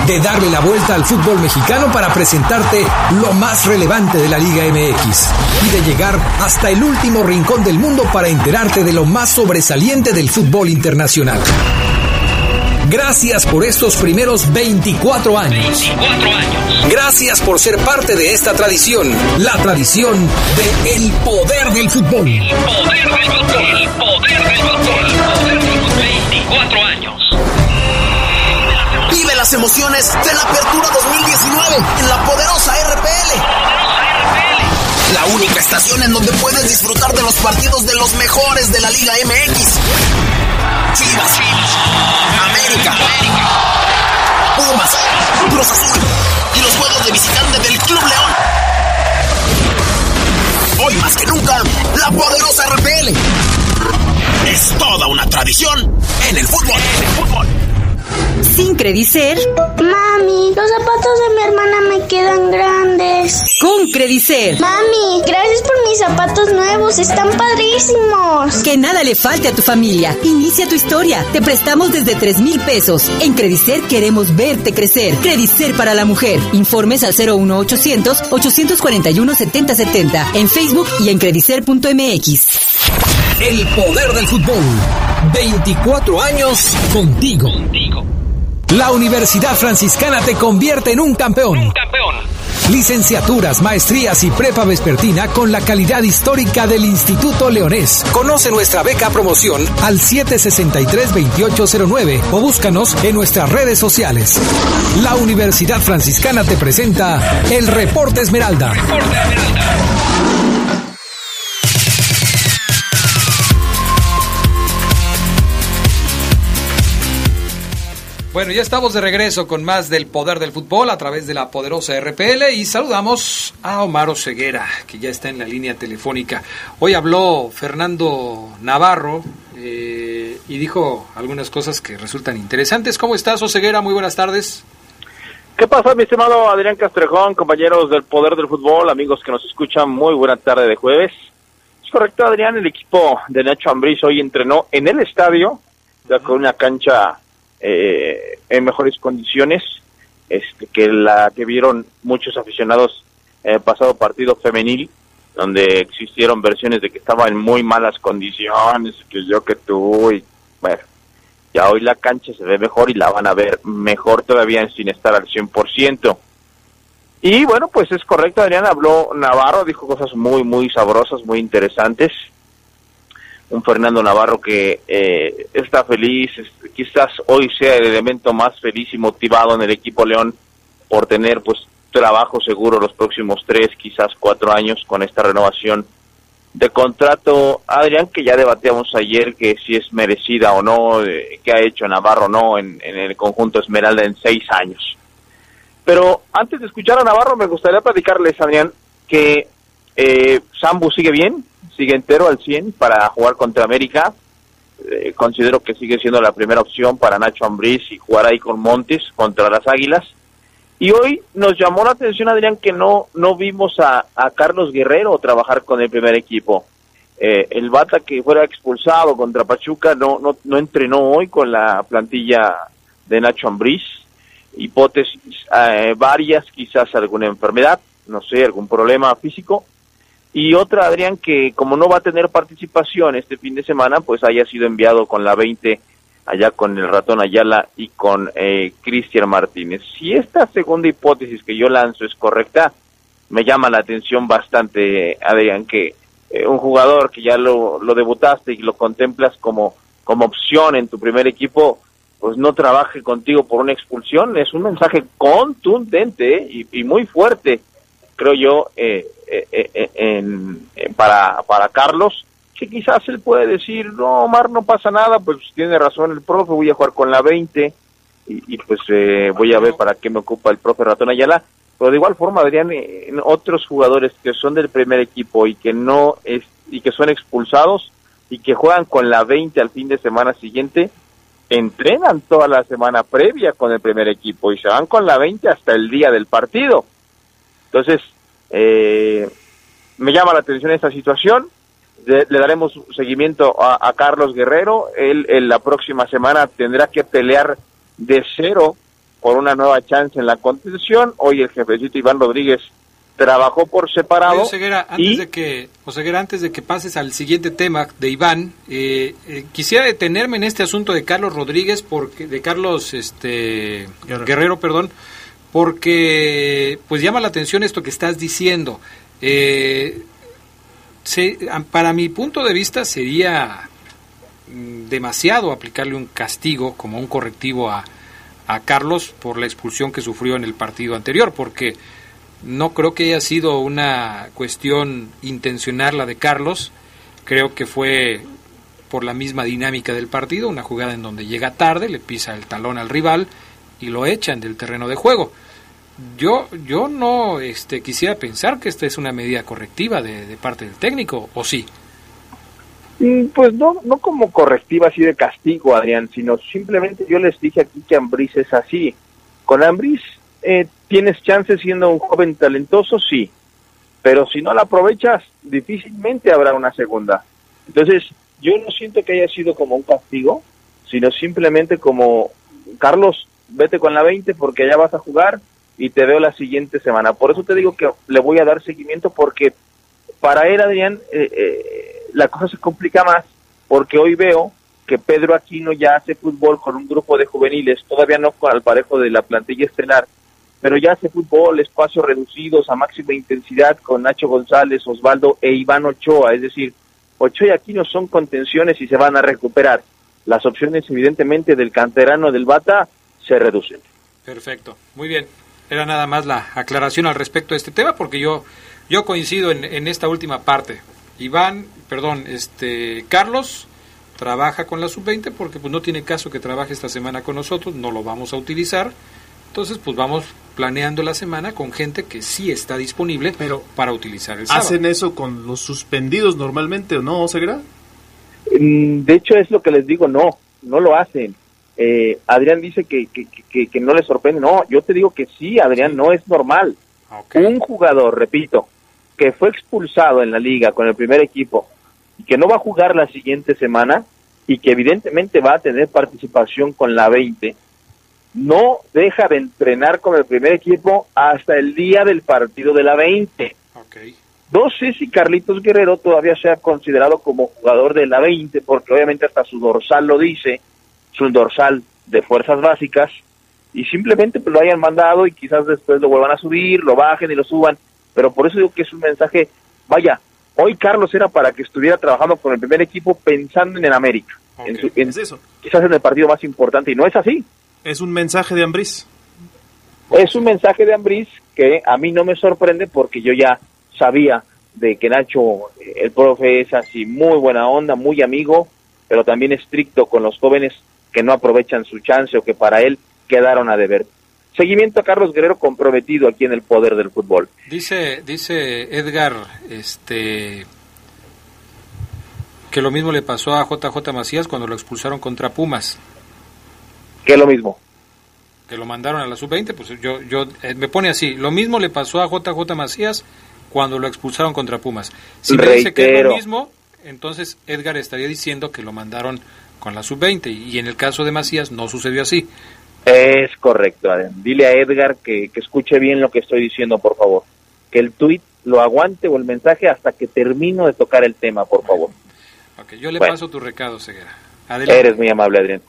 De darle la vuelta al fútbol mexicano para presentarte lo más relevante de la Liga MX. Y de llegar hasta el último rincón del mundo para enterarte de lo más sobresaliente del fútbol internacional. Gracias por estos primeros 24 años. Gracias por ser parte de esta tradición, la tradición de el poder del fútbol. El poder del fútbol. El poder del fútbol. El poder del fútbol. 24 años. Vive las emociones de la Apertura 2019 en la poderosa RPL. La única estación en donde puedes disfrutar de los partidos de los mejores de la Liga MX. Chivas, América, Pumas, Cruz Azul y los juegos de visitante del Club León. Hoy más que nunca, la poderosa RPL. Es toda una tradición en el fútbol. En el fútbol. Sin Credicer, Mami, los zapatos de mi hermana me quedan grandes. con Credicer. Mami, gracias por mis zapatos nuevos, están padrísimos. Que nada le falte a tu familia. Inicia tu historia. Te prestamos desde 3 mil pesos. En Credicer queremos verte crecer. Credicer para la mujer. Informes al 01800 841 7070. En Facebook y en credicer.mx. El poder del fútbol. 24 años contigo. La Universidad Franciscana te convierte en un campeón. Licenciaturas, maestrías y prepa vespertina con la calidad histórica del Instituto Leonés. Conoce nuestra beca promoción al 763-2809 o búscanos en nuestras redes sociales. La Universidad Franciscana te presenta el Reporte Esmeralda. Bueno, ya estamos de regreso con más del poder del fútbol a través de la poderosa RPL y saludamos a Omar Ceguera, que ya está en la línea telefónica. Hoy habló Fernando Navarro eh, y dijo algunas cosas que resultan interesantes. ¿Cómo estás, Oseguera? Muy buenas tardes. ¿Qué pasa, mi estimado Adrián Castrejón, compañeros del Poder del Fútbol, amigos que nos escuchan? Muy buena tarde de jueves. Es correcto, Adrián, el equipo de Nacho Ambriz hoy entrenó en el estadio, ya con una cancha eh, en mejores condiciones este, que la que vieron muchos aficionados en el pasado partido femenil, donde existieron versiones de que estaba en muy malas condiciones, que yo que tú, y bueno, ya hoy la cancha se ve mejor y la van a ver mejor todavía sin estar al 100%. Y bueno, pues es correcto, Adrián habló Navarro, dijo cosas muy, muy sabrosas, muy interesantes un Fernando Navarro que eh, está feliz, quizás hoy sea el elemento más feliz y motivado en el equipo León por tener pues trabajo seguro los próximos tres, quizás cuatro años con esta renovación de contrato. Adrián, que ya debatíamos ayer que si es merecida o no, eh, que ha hecho Navarro o no en, en el conjunto Esmeralda en seis años. Pero antes de escuchar a Navarro, me gustaría platicarles, Adrián, que eh, Sambu sigue bien, sigue entero al 100 para jugar contra América. Eh, considero que sigue siendo la primera opción para Nacho Ambriz y jugar ahí con Montes contra las Águilas. Y hoy nos llamó la atención, Adrián, que no, no vimos a, Carlos Guerrero trabajar con el primer equipo. Eh, el Bata que fuera expulsado contra Pachuca no, no, no entrenó hoy con la plantilla de Nacho Ambriz. Hipótesis eh, varias, quizás alguna enfermedad, no sé, algún problema físico y otra, Adrián, que como no va a tener participación este fin de semana, pues haya sido enviado con la 20 allá con el ratón Ayala y con eh, Cristian Martínez. Si esta segunda hipótesis que yo lanzo es correcta, me llama la atención bastante, Adrián, que eh, un jugador que ya lo, lo debutaste y lo contemplas como, como opción en tu primer equipo, pues no trabaje contigo por una expulsión, es un mensaje contundente eh, y, y muy fuerte creo yo, eh, eh, eh, en, para, para Carlos, que quizás él puede decir, no, Omar, no pasa nada, pues tiene razón el profe, voy a jugar con la 20 y, pues voy a ver para qué me ocupa el profe Ratón Ayala. Pero de igual forma, Adrián, en otros jugadores que son del primer equipo y que no es, y que son expulsados y que juegan con la 20 al fin de semana siguiente, entrenan toda la semana previa con el primer equipo y se van con la 20 hasta el día del partido. Entonces, eh, me llama la atención esta situación. le daremos seguimiento a, Carlos Guerrero. Él en la próxima semana tendrá que pelear de cero por una nueva chance en la contención. Hoy el jefecito Iván Rodríguez trabajó por separado. antes, de que, antes de que pases al siguiente tema de Iván, eh, eh, quisiera detenerme en este asunto de Carlos Rodríguez, porque de Carlos este, Guerrero perdón, porque pues llama la atención esto que estás diciendo. Eh, para mi punto de vista sería mm, demasiado aplicarle un castigo como un correctivo a, a Carlos por la expulsión que sufrió en el partido anterior, porque no creo que haya sido una cuestión intencional la de Carlos, creo que fue por la misma dinámica del partido, una jugada en donde llega tarde, le pisa el talón al rival y lo echan del terreno de juego yo yo no este quisiera pensar que esta es una medida correctiva de, parte del técnico o sí mm, pues no no como correctiva así de castigo Adrián sino simplemente yo les dije aquí que Ambris es así. Con Ambris eh, tienes chance siendo un joven talentoso sí pero si no la aprovechas difícilmente habrá una segunda. Entonces yo no siento que haya sido como un castigo sino simplemente como Carlos vete con la 20 porque allá vas a jugar y te veo la siguiente semana. Por eso te digo que le voy a dar seguimiento porque para él, Adrián, eh, eh, la cosa se complica más porque hoy veo que Pedro Aquino ya hace fútbol con un grupo de juveniles, todavía no con al parejo de la plantilla estelar, pero ya hace fútbol, espacios reducidos a máxima intensidad con Nacho González, Osvaldo e Iván Ochoa, es decir, Ochoa y Aquino son contenciones y se van a recuperar. Las opciones evidentemente del canterano del Bata se reducen. Perfecto, muy bien. Era nada más la aclaración al respecto de este tema porque yo yo coincido en, en esta última parte. Iván, perdón, este Carlos trabaja con la sub-20 porque pues no tiene caso que trabaje esta semana con nosotros, no lo vamos a utilizar. Entonces, pues vamos planeando la semana con gente que sí está disponible Pero para utilizar el sábado. ¿Hacen eso con los suspendidos normalmente o no, Segura? Mm, De hecho, es lo que les digo, no, no lo hacen. Eh, Adrián dice que, que, que, que no le sorprende. No, yo te digo que sí, Adrián, no es normal. Un jugador, repito, que fue expulsado en la liga con el primer equipo y que no va a jugar la siguiente semana y que evidentemente va a tener participación con la 20, no deja de entrenar con el primer equipo hasta el día del partido de la 20. No sé si Carlitos Guerrero todavía sea considerado como jugador de la 20, porque obviamente hasta su dorsal lo dice, su dorsal de fuerzas básicas, y simplemente pues lo hayan mandado y quizás después lo vuelvan a subir, lo bajen y lo suban, pero por eso digo que es un mensaje, vaya, hoy Carlos era para que estuviera trabajando con el primer equipo pensando en el América, en su- en- quizás en el partido más importante, y no es así. Es un mensaje de Ambriz. Es un mensaje de Ambriz que a mí no me sorprende porque yo ya sabía de que Nacho, eh, el profe, es así muy buena onda, muy amigo, pero también estricto con los jóvenes que no aprovechan su chance o que para él quedaron a deber. Seguimiento a Carlos Guerrero comprometido aquí en el poder del fútbol. Dice, dice Edgar, este, que lo mismo le pasó a JJ Macías cuando lo expulsaron contra Pumas, Que es lo mismo. que lo mandaron a la sub-20, pues yo, yo, eh, me pone así, lo mismo le pasó a JJ Macías cuando lo expulsaron contra Pumas. Si me dice que es Reitero. lo mismo, entonces Edgar estaría diciendo que lo mandaron con la sub-20 y en el caso de Macías no sucedió así. Es correcto, Adrián. Dile a Edgar que, que escuche bien lo que estoy diciendo, por favor. Que el tuit lo aguante o el mensaje hasta que termino de tocar el tema, por favor. Ok, yo le Bueno. paso tu recado, Ceguera. Adelante. Eres muy amable, Adrián.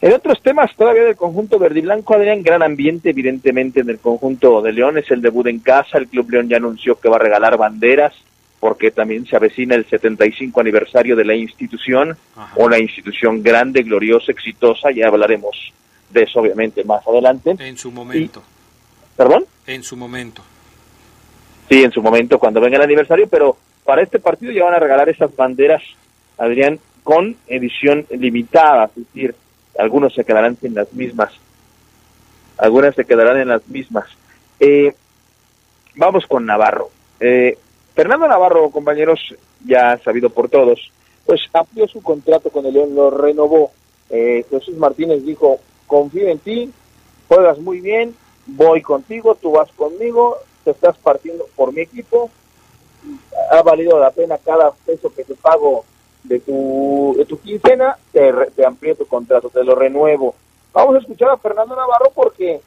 En otros temas todavía del conjunto verde y blanco, Adrián, gran ambiente evidentemente en el conjunto de León, es el debut en casa, el Club León ya anunció que va a regalar banderas, porque también se avecina el 75 aniversario de la institución, una institución grande, gloriosa, exitosa, ya hablaremos de eso obviamente más adelante. En su momento. ¿Perdón? En su momento. Sí, en su momento cuando venga el aniversario, pero para este partido ya van a regalar esas banderas, Adrián, con edición limitada, es decir, algunos se quedarán en las mismas, algunas se quedarán en las mismas. Eh, vamos con Navarro. Eh, Fernando Navarro, compañeros, ya sabido por todos, pues amplió su contrato con el León, lo renovó. Eh, Jesús Martínez dijo, confío en ti, juegas muy bien, voy contigo, tú vas conmigo, te estás partiendo por mi equipo, ha valido la pena cada peso que te pago de tu, de tu quincena, te, te amplío tu contrato, te lo renuevo. Vamos a escuchar a Fernando Navarro porque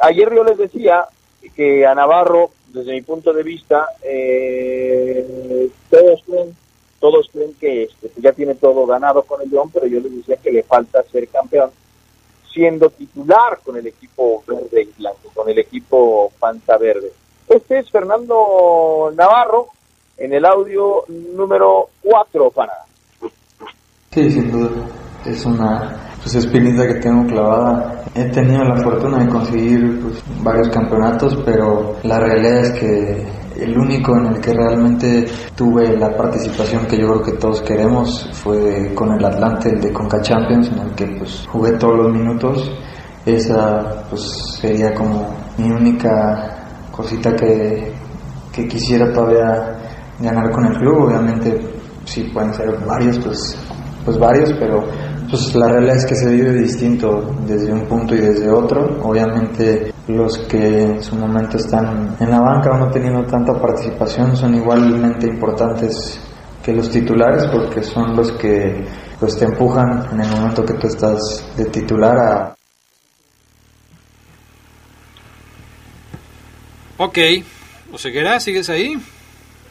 ayer yo les decía que a Navarro, desde mi punto de vista, eh, todos creen, todos creen que este, ya tiene todo ganado con el León, pero yo les decía que le falta ser campeón siendo titular con el equipo verde y blanco, con el equipo Panta Verde. Este es Fernando Navarro en el audio número 4 para Sí, sin duda. Es una pues, espinita que tengo clavada. He tenido la fortuna de conseguir pues, varios campeonatos, pero la realidad es que el único en el que realmente tuve la participación que yo creo que todos queremos fue con el Atlante, el de Conca Champions, en el que pues, jugué todos los minutos. Esa pues sería como mi única cosita que, que quisiera todavía ganar con el club. Obviamente, si pueden ser varios, pues, pues varios, pero pues la realidad es que se vive distinto desde un punto y desde otro. Obviamente, los que en su momento están en la banca o no teniendo tanta participación son igualmente importantes que los titulares porque son los que pues te empujan en el momento que tú estás de titular a Ok, Oseguera, ¿sigues ahí?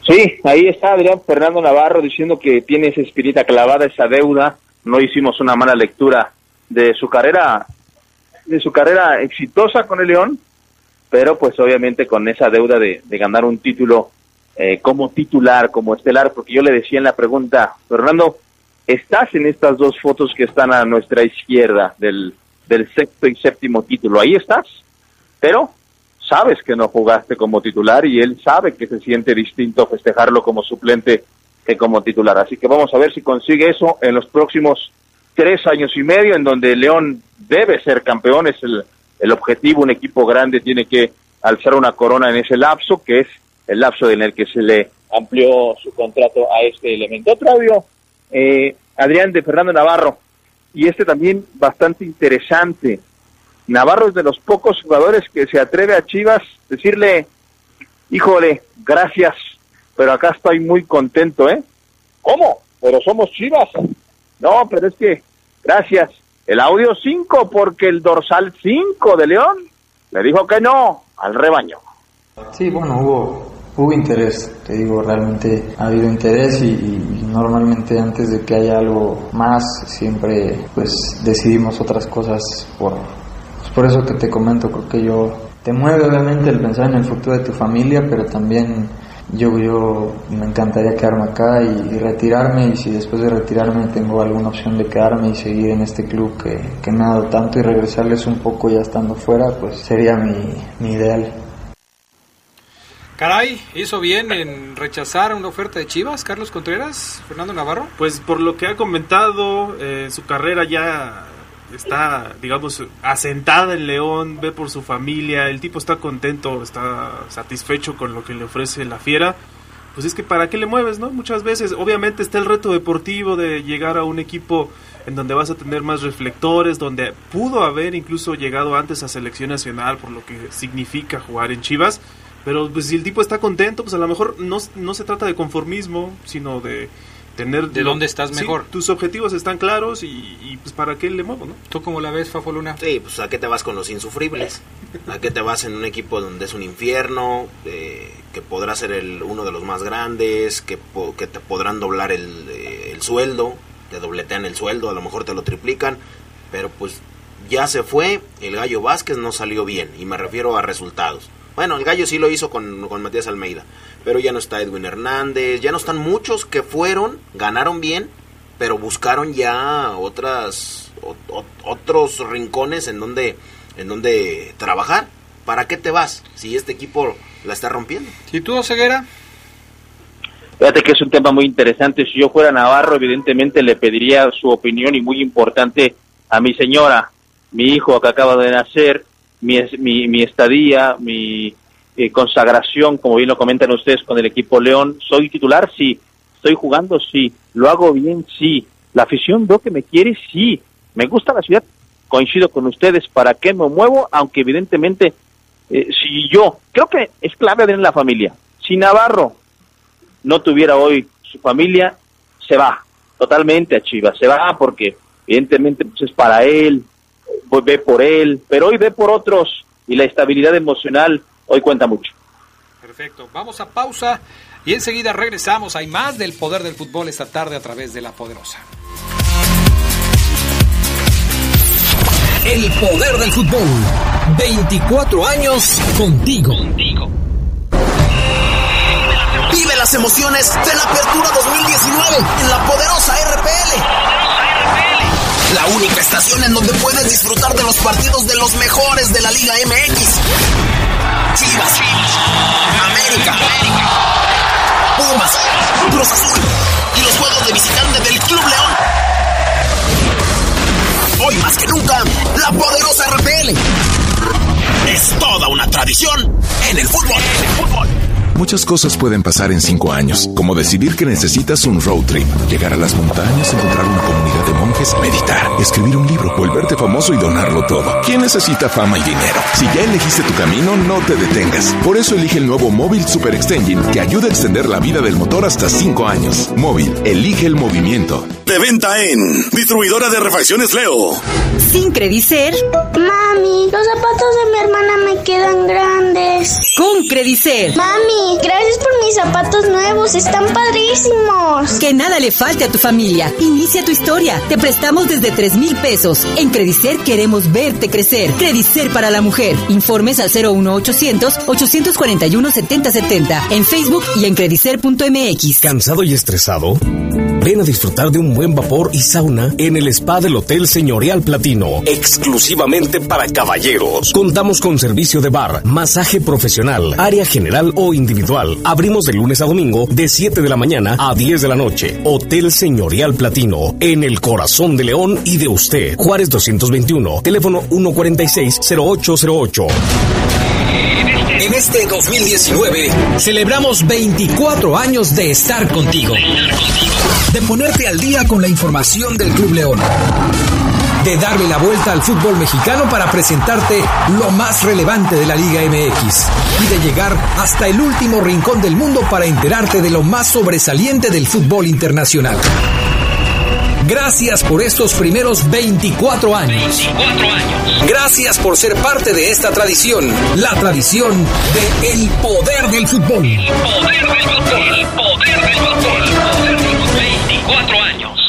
Sí, ahí está Adrián Fernando Navarro diciendo que tiene esa espinita clavada, esa deuda. No hicimos una mala lectura de su carrera, de su carrera exitosa con el León, pero pues obviamente con esa deuda de, de ganar un título eh, como titular, como estelar, porque yo le decía en la pregunta, Fernando, estás en estas dos fotos que están a nuestra izquierda del, del sexto y séptimo título, ahí estás, pero sabes que no jugaste como titular y él sabe que se siente distinto festejarlo como suplente que como titular. Así que vamos a ver si consigue eso en los próximos tres años y medio, en donde León debe ser campeón, es el, el objetivo, un equipo grande tiene que alzar una corona en ese lapso, que es el lapso en el que se le amplió su contrato a este elemento. Otro audio, eh, Adrián de Fernando Navarro, y este también bastante interesante. Navarro es de los pocos jugadores que se atreve a Chivas decirle, híjole, gracias, pero acá estoy muy contento, ¿eh? ¿Cómo? Pero somos Chivas. No, pero es que, gracias. El audio 5, porque el dorsal 5 de León le dijo que no al rebaño. Sí, bueno, hubo, hubo interés, te digo, realmente ha habido interés y, y normalmente antes de que haya algo más, siempre pues decidimos otras cosas por, pues, por eso que te comento, creo que yo te mueve obviamente el pensar en el futuro de tu familia, pero también yo, yo me encantaría quedarme acá y, y retirarme y si después de retirarme tengo alguna opción de quedarme y seguir en este club que, que me ha dado tanto y regresarles un poco ya estando fuera, pues sería mi, mi ideal. Caray, hizo bien en rechazar una oferta de Chivas, Carlos Contreras, Fernando Navarro. Pues por lo que ha comentado, eh, su carrera ya está, digamos, asentada en León, ve por su familia, el tipo está contento, está satisfecho con lo que le ofrece la fiera. Pues es que para qué le mueves, ¿no? Muchas veces, obviamente está el reto deportivo de llegar a un equipo en donde vas a tener más reflectores, donde pudo haber incluso llegado antes a selección nacional por lo que significa jugar en Chivas. Pero pues si el tipo está contento, pues a lo mejor no, no se trata de conformismo, sino de tener... ¿De dónde estás Sí, mejor? tus objetivos están claros y, y, pues para qué le muevo, ¿no? ¿Tú cómo la ves, Fafoluna? Sí, pues ¿a qué te vas con los insufribles? ¿A qué te vas en un equipo donde es un infierno, eh, que podrá ser el, uno de los más grandes, que, po- que te podrán doblar el, eh, el sueldo, te dobletean el sueldo, a lo mejor te lo triplican, pero pues ya se fue, el Gallo Vázquez no salió bien, y me refiero a resultados. Bueno, el Gallo sí lo hizo con, con Matías Almeida, pero ya no está Edwin Hernández, ya no están muchos que fueron, ganaron bien, pero buscaron ya otras o- o- otros rincones en donde en donde trabajar. ¿Para qué te vas si este equipo la está rompiendo? ¿Y tú, Ceguera? Fíjate que es un tema muy interesante. Si yo fuera Navarro, evidentemente le pediría su opinión y muy importante a mi señora, mi hijo que acaba de nacer, mi, mi, mi estadía, mi eh, consagración, como bien lo comentan ustedes con el equipo León. ¿Soy titular? Sí. ¿Estoy jugando? Sí. ¿Lo hago bien? Sí. ¿La afición veo que me quiere? Sí. ¿Me gusta la ciudad? Coincido con ustedes. ¿Para qué me muevo? Aunque evidentemente, eh, si yo, creo que es clave en la familia. Si Navarro no tuviera hoy su familia, se va totalmente a Chivas, se va porque evidentemente pues, es para él, pues, ve por él, pero hoy ve por otros y la estabilidad emocional hoy cuenta mucho. Perfecto, vamos a pausa y enseguida regresamos. Hay más del poder del fútbol esta tarde a través de La Poderosa. El poder del fútbol. 24 años contigo. Vive las emociones de la Apertura 2019 en la poderosa RPL. La única estación en donde puedes disfrutar de los partidos de los mejores de la Liga MX. Chivas, América, Pumas, Cruz Azul y los juegos de visitante del Club León. Hoy más que nunca, la poderosa RPL. Es toda una tradición en el fútbol. Muchas cosas pueden pasar en cinco años, como decidir que necesitas un road trip, llegar a las montañas, encontrar una comunidad de meditar, escribir un libro, volverte famoso y donarlo todo. ¿Quién necesita fama y dinero? Si ya elegiste tu camino, no te detengas. Por eso elige el nuevo Móvil Super Extension que ayuda a extender la vida del motor hasta cinco años. Móvil, elige el movimiento. De venta en Distribuidora de Refacciones Leo. Sin Credicer. Mami, los zapatos de mi hermana me quedan grandes. Con Credicer. Mami, gracias por mis zapatos nuevos, están padrísimos. Que nada le falte a tu familia. Inicia tu historia. Te prestamos desde 3 mil pesos. En Credicer queremos verte crecer. Credicer para la mujer. Informes al 01800 841 7070 en Facebook y en credicer.mx. ¿Cansado y estresado? Ven a disfrutar de un buen vapor y sauna en el spa del Hotel Señorial Platino, exclusivamente para caballeros. Contamos con servicio de bar, masaje profesional, área general o individual. Abrimos de lunes a domingo de 7 de la mañana a 10 de la noche. Hotel Señorial Platino, en el corazón de León y de usted. Juárez 221, teléfono 146-0808. En este 2019 celebramos 24 años de estar contigo. De ponerte al día con la información del Club León. De darle la vuelta al fútbol mexicano para presentarte lo más relevante de la Liga MX. Y de llegar hasta el último rincón del mundo para enterarte de lo más sobresaliente del fútbol internacional. Gracias por estos primeros 24 años. 24 años. Gracias por ser parte de esta tradición, la tradición de El Poder del Fútbol. Poder del fútbol. El. Poder del fútbol. 24 años.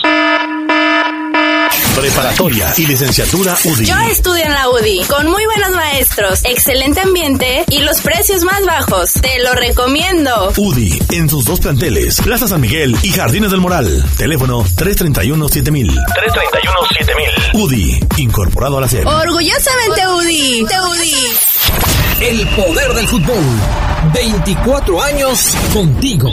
Preparatoria y licenciatura UDI. Yo estudio en la UDI, con muy buenos maestros, excelente ambiente y los precios más bajos. Te lo recomiendo. UDI, en sus dos planteles, Plaza San Miguel y Jardines del Moral. Teléfono 331-7000. 331-7000. UDI, incorporado a la serie. Orgullosamente UDI. Te UDI. El Poder del Fútbol. 24 años contigo.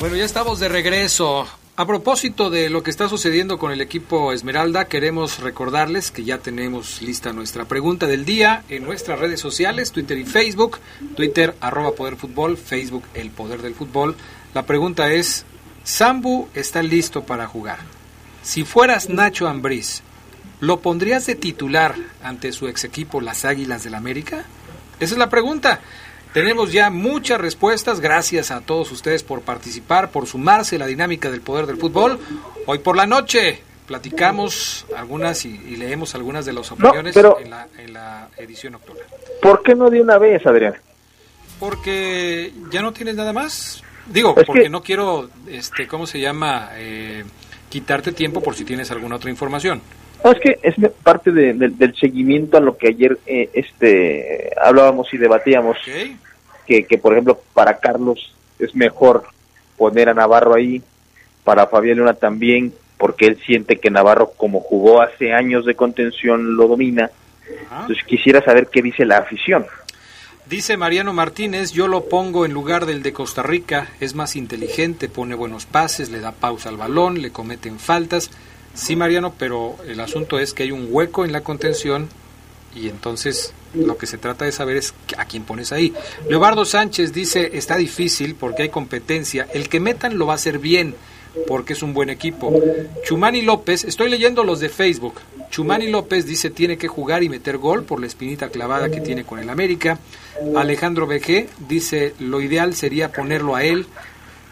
Bueno, ya estamos de regreso. A propósito de lo que está sucediendo con el equipo Esmeralda, queremos recordarles que ya tenemos lista nuestra pregunta del día en nuestras redes sociales, Twitter y Facebook. Twitter, arroba Poder Fútbol, Facebook, El Poder del Fútbol. La pregunta es, ¿Sambu está listo para jugar? Si fueras Nacho Ambriz, ¿lo pondrías de titular ante su ex equipo, las Águilas del América? Esa es la pregunta. Tenemos ya muchas respuestas. Gracias a todos ustedes por participar, por sumarse a la dinámica del poder del fútbol. Hoy por la noche platicamos algunas y, y leemos algunas de las opiniones pero- en, la, en la edición nocturna. ¿Por qué no de una vez, Adrián? Porque ya no tienes nada más. Digo, Es porque que- no quiero, este, ¿cómo se llama? Eh, quitarte tiempo por si tienes alguna otra información. No, es que es parte de- de- del seguimiento a lo que ayer eh, este hablábamos y debatíamos. Que, que, por ejemplo, para Carlos es mejor poner a Navarro ahí, para Fabián Luna también, porque él siente que Navarro, como jugó hace años de contención, lo domina. Entonces quisiera saber qué dice la afición. Dice Mariano Martínez, yo lo pongo en lugar del de Costa Rica, es más inteligente, pone buenos pases, le da pausa al balón, le cometen faltas. Sí, Mariano, pero el asunto es que hay un hueco en la contención y entonces lo que se trata de saber es a quién pones ahí. Leobardo Sánchez dice, está difícil porque hay competencia, el que metan lo va a hacer bien porque es un buen equipo. Chumani López, estoy leyendo los de Facebook. Chumani López dice tiene que jugar y meter gol por la espinita clavada que tiene con el América. Alejandro BG dice lo ideal sería ponerlo a él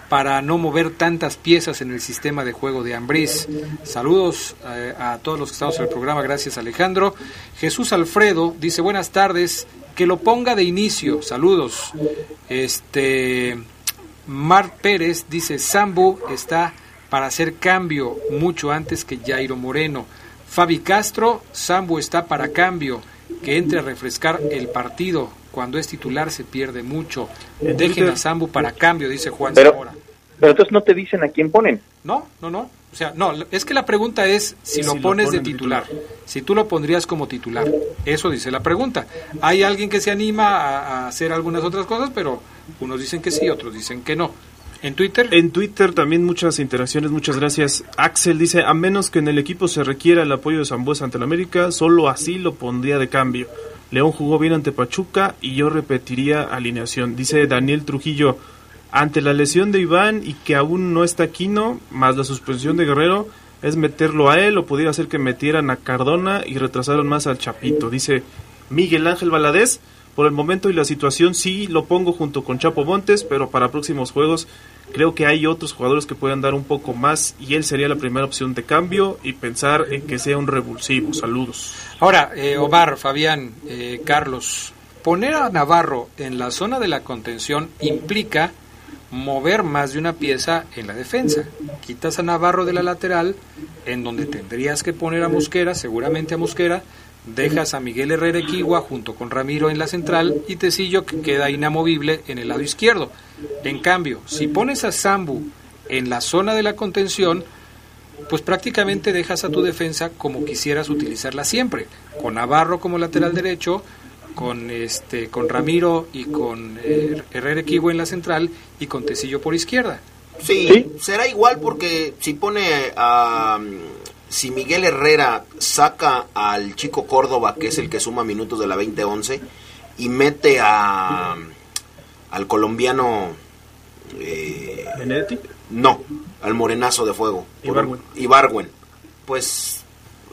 para no mover tantas piezas en el sistema de juego de Ambriz. Saludos eh, a todos los que estamos en el programa, gracias Alejandro. Jesús Alfredo dice buenas tardes, que lo ponga de inicio, saludos. Este Mark Pérez dice Sambu está para hacer cambio mucho antes que Jairo Moreno. Fabi Castro, Sambu está para cambio, que entre a refrescar el partido. Cuando es titular se pierde mucho. En Dejen a Sambu para cambio, dice Juan Pero, Zamora. pero entonces no te dicen a quién ponen. No, no, no. O sea, no, es que la pregunta es si, Si lo lo pones de titular. Si tú lo pondrías como titular. Eso dice la pregunta. Hay alguien que se anima a, a hacer algunas otras cosas, pero unos dicen que sí, otros dicen que no. ¿En Twitter? En Twitter también muchas interacciones, muchas gracias. Axel dice, a menos que en el equipo se requiera el apoyo de Zambuesa ante el América, solo así lo pondría de cambio. León jugó bien ante Pachuca y yo repetiría alineación. Dice Daniel Trujillo, ante la lesión de Iván y que aún no está Quino, más la suspensión de Guerrero, es meterlo a él o pudiera ser que metieran a Cardona y retrasaron más al Chapito. Dice Miguel Ángel Valadez, por el momento y la situación sí lo pongo junto con Chapo Montes, pero para próximos juegos Creo que hay otros jugadores que pueden dar un poco más y él sería la primera opción de cambio y pensar en que sea un revulsivo. Saludos. Ahora, eh, Omar, Fabián, eh, Carlos, poner a Navarro en la zona de la contención implica mover más de una pieza en la defensa. Quitas a Navarro de la lateral, en donde tendrías que poner a Mosquera, seguramente a Mosquera, dejas a Miguel Herrera Equigua junto con Ramiro en la central y Tecillo que queda inamovible en el lado izquierdo. En cambio, si pones a Zambu en la zona de la contención, pues prácticamente dejas a tu defensa como quisieras utilizarla siempre, con Navarro como lateral derecho, con este con Ramiro y con eh, Herrera Equigua en la central y con Tecillo por izquierda. Sí, será igual porque si pone a si Miguel Herrera saca al chico Córdoba, que es el que suma minutos de la 2011, y mete a al colombiano eh, No, al morenazo de fuego. Ibarwen. Ibarwen. Pues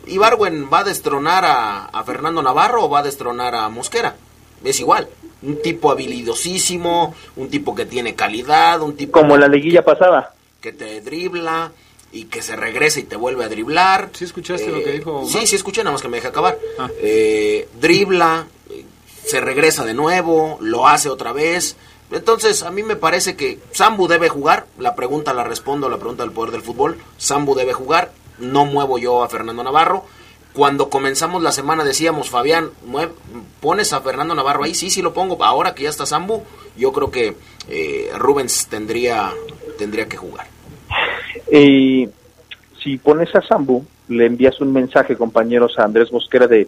Ibarwen va a destronar a, a Fernando Navarro o va a destronar a Mosquera. Es igual. Un tipo habilidosísimo, un tipo que tiene calidad, un tipo... Como la liguilla pasada. Que te dribla y que se regresa y te vuelve a driblar. ¿Sí escuchaste lo que dijo? Omar? Sí, sí escuché, nada más que me deje acabar. Ah. Eh, dribla, eh, se regresa de nuevo, lo hace otra vez. Entonces, a mí me parece que Sambu debe jugar. La pregunta la respondo, la pregunta del poder del fútbol. Sambu debe jugar. No muevo yo a Fernando Navarro. Cuando comenzamos la semana decíamos, Fabián, ¿pones a Fernando Navarro ahí? Sí, sí lo pongo. Ahora que ya está Sambu, yo creo que eh, Rubens tendría, tendría que jugar. Y si pones a Sambu, le envías un mensaje, compañeros, a Andrés Mosquera de,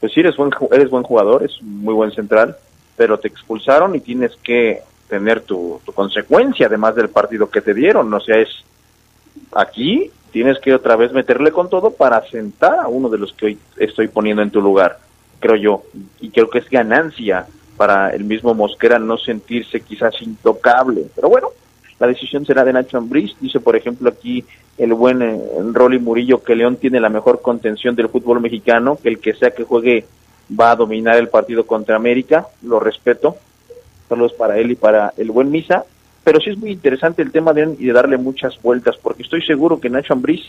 pues sí, eres buen, eres buen jugador, es muy buen central, pero te expulsaron y tienes que tener tu, tu consecuencia, además del partido que te dieron. O sea, es aquí tienes que otra vez meterle con todo para sentar a uno de los que hoy estoy poniendo en tu lugar, creo yo. Y creo que es ganancia para el mismo Mosquera no sentirse quizás intocable. Pero bueno, la decisión será de Nacho Ambriz. Dice, por ejemplo, aquí el buen eh, Rolly Murillo que León tiene la mejor contención del fútbol mexicano, que el que sea que juegue va a dominar el partido contra América. Lo respeto. Saludos para él y para el buen Misa. Pero sí es muy interesante el tema de, y de darle muchas vueltas, porque estoy seguro que Nacho Ambriz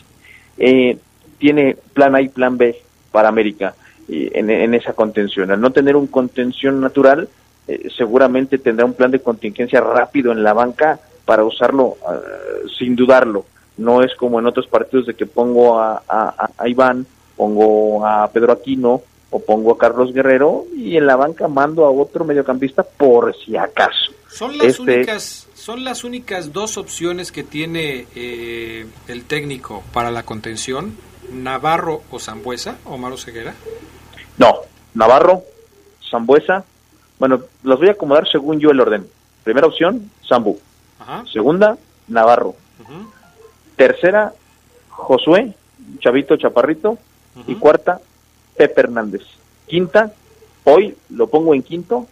eh, tiene plan A y plan B para América en, en esa contención. Al no tener un contención natural, eh, seguramente tendrá un plan de contingencia rápido en la banca para usarlo ah, sin dudarlo. No es como en otros partidos de que pongo a, a- a Iván, pongo a Pedro Aquino o pongo a Carlos Guerrero y en la banca mando a otro mediocampista por si acaso. Son las Este- únicas son las únicas dos opciones que tiene eh, el técnico para la contención, Navarro o Zambuesa, Omar Ceguera. No, Navarro, Zambuesa. Bueno, los voy a acomodar según yo el orden. Primera opción, Zambu. Ajá. Segunda, Navarro. Tercera, Josué, Chavito Chaparrito. Y cuarta, Pepe Hernández. Quinta, hoy lo pongo en quinto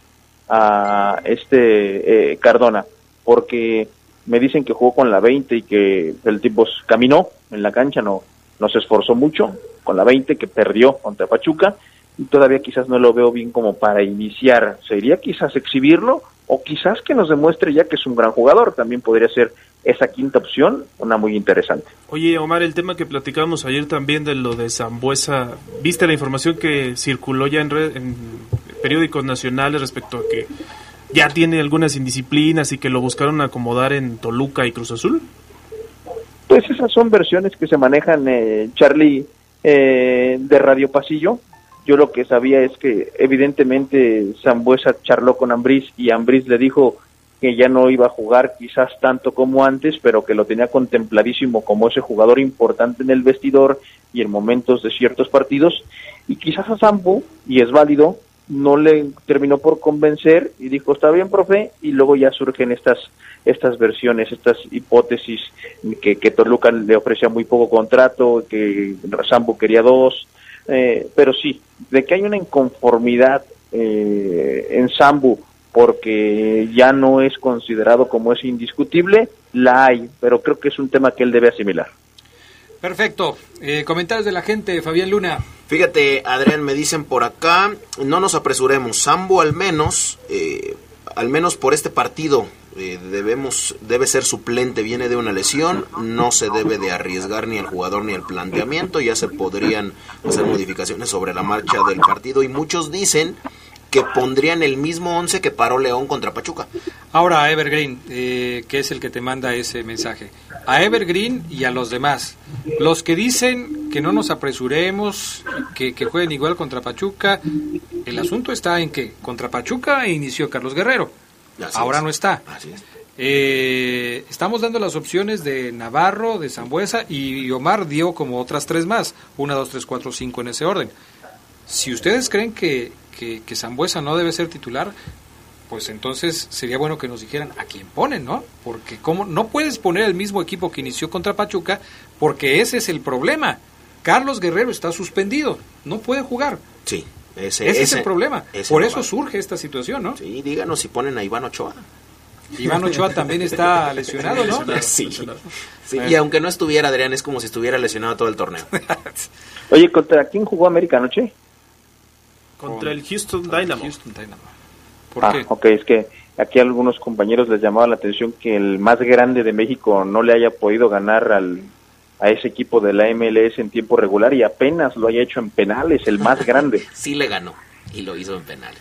a este eh, Cardona, porque me dicen que jugó con la 20 y que el tipo caminó en la cancha, no, no se esforzó mucho, con la 20 que perdió contra Pachuca, y todavía quizás no lo veo bien como para iniciar. Sería quizás exhibirlo o quizás que nos demuestre ya que es un gran jugador. También podría ser esa quinta opción una muy interesante. Oye, Omar, el tema que platicábamos ayer también de lo de Zambuesa, ¿viste la información que circuló ya en, red- en periódicos nacionales respecto a que ya tiene algunas indisciplinas y que lo buscaron acomodar en Toluca y Cruz Azul? Pues esas son versiones que se manejan, eh, Charlie, eh, de Radio Pasillo. Yo lo que sabía es que evidentemente Zambuesa charló con Ambriz y Ambriz le dijo que ya no iba a jugar quizás tanto como antes, pero que lo tenía contempladísimo como ese jugador importante en el vestidor y en momentos de ciertos partidos. Y quizás a Zambu, y es válido, no le terminó por convencer y dijo, está bien, profe, y luego ya surgen estas estas versiones, estas hipótesis que, que Toluca le ofrecía muy poco contrato, que Sambo quería dos, eh, pero sí, de que hay una inconformidad eh, en Sambu porque ya no es considerado como es indiscutible, la hay, pero creo que es un tema que él debe asimilar. Perfecto. Eh, comentarios de la gente, Fabián Luna. Fíjate, Adrián, me dicen por acá, no nos apresuremos. Sambo al menos, eh, al menos por este partido, eh, debemos debe ser suplente, viene de una lesión, no se debe de arriesgar ni el jugador ni el planteamiento, ya se podrían hacer modificaciones sobre la marcha del partido y muchos dicen que pondrían el mismo 11 que paró León contra Pachuca. Ahora Evergreen, eh, que es el que te manda ese mensaje. A Evergreen y a los demás. Los que dicen que no nos apresuremos, que, que jueguen igual contra Pachuca, el asunto está en que contra Pachuca inició Carlos Guerrero. Así Ahora es. no está. Así es. Eh, estamos dando las opciones de Navarro, de Zambuesa y Omar dio como otras tres más. Una, dos, tres, cuatro, cinco en ese orden. Si ustedes creen que, que, que Zambuesa no debe ser titular, pues entonces sería bueno que nos dijeran a quién ponen, ¿no? Porque como no puedes poner el mismo equipo que inició contra Pachuca, porque ese es el problema. Carlos Guerrero está suspendido, no puede jugar. Sí, ese, Ese, es el problema. ese Por no eso va. surge esta situación, ¿no? Sí, díganos si ponen a Iván Ochoa. Iván Ochoa también está *laughs* lesionado, ¿no? Sí. Sí, y aunque no estuviera Adrián, es como si estuviera lesionado todo el torneo. *laughs* Oye, ¿contra quién jugó América anoche? Contra el Houston Dynamo. ¿Por ah, qué? ok, es que aquí a algunos compañeros les llamaba la atención que el más grande de México no le haya podido ganar al, a ese equipo de la MLS en tiempo regular y apenas lo haya hecho en penales, el más *laughs* grande. Sí le ganó y lo hizo en penales.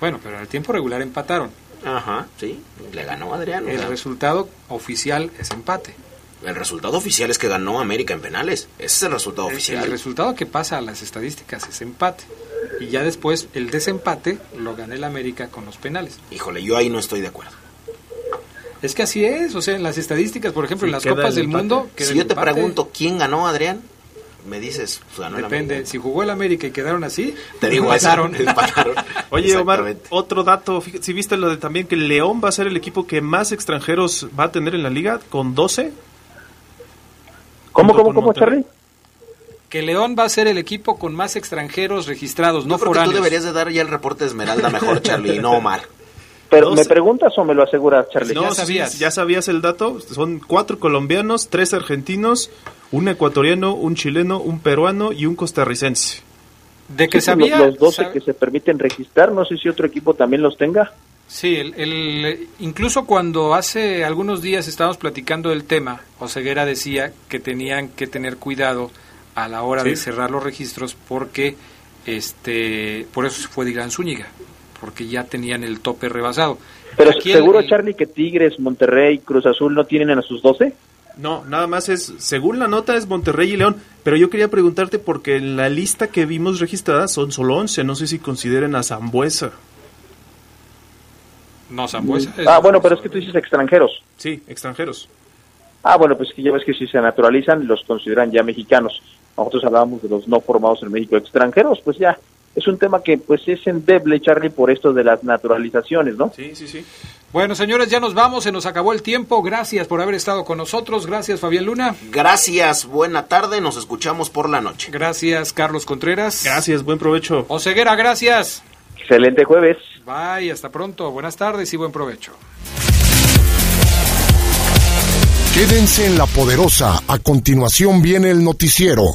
Bueno, pero en el tiempo regular empataron. Ajá, sí, le ganó Adrián. o El sea, resultado oficial es empate. el resultado oficial es que ganó América en penales. Ese es el resultado El, oficial. el resultado que pasa a las estadísticas es empate. Y ya después el desempate lo gana el América con los penales. Híjole, yo ahí no estoy de acuerdo. Es que así es, o sea, en las estadísticas, por ejemplo, Sí, en las Copas el del empate. Mundo... Si yo te empate. pregunto quién ganó, Adrián, me dices, pues ganó el Depende, América. si jugó el América y quedaron así, Te digo. *laughs* *laughs* Oye, Omar, otro dato, si viste lo de también que León va a ser el equipo que más extranjeros va a tener en la liga, con 12. ¿Cómo, cómo, cómo. Charlie? Que León va a ser el equipo con más extranjeros registrados, no creo que tú foráneos. deberías de dar ya el reporte de Esmeralda mejor, Charlie, y no Omar. Pero, ¿me preguntas o me lo aseguras, Charlie? No, sí, sí, ya sabías el dato. Son cuatro colombianos, tres argentinos, un ecuatoriano, un chileno, un peruano y un costarricense. De que Sí, sabía... los, los 12 sabe- que se permiten registrar, no sé si otro equipo también los tenga. Sí, el, el- incluso cuando hace algunos días estábamos platicando del tema, Oseguera decía que tenían que tener cuidado a la hora Sí. de cerrar los registros porque este por eso se fue Dylan Zúñiga, porque ya tenían el tope rebasado. Pero Aquí el- seguro, el- Charlie, que Tigres, Monterrey, Cruz Azul no tienen a sus 12. No, nada más es, según la nota es Monterrey y León, pero yo quería preguntarte porque en la lista que vimos registrada son solo 11, no sé si consideren a Zambuesa. No, Zambuesa es- Ah, bueno, pero es que tú dices extranjeros. Sí, extranjeros. Ah, bueno, pues que ya ves que si se naturalizan, los consideran ya mexicanos. Nosotros hablábamos de los no formados en México extranjeros, pues ya es un tema que pues es endeble, Charlie, por esto de las naturalizaciones, ¿no? Sí, sí, sí. Bueno, señores, ya nos vamos, se nos acabó el tiempo. Gracias por haber estado con nosotros. Gracias, Fabián Luna. Gracias, buena tarde, nos escuchamos por la noche. Gracias, Carlos Contreras. Gracias, buen provecho. Oseguera, gracias. Excelente jueves. Bye, hasta pronto. Buenas tardes y buen provecho. Quédense en la poderosa. A continuación viene el noticiero.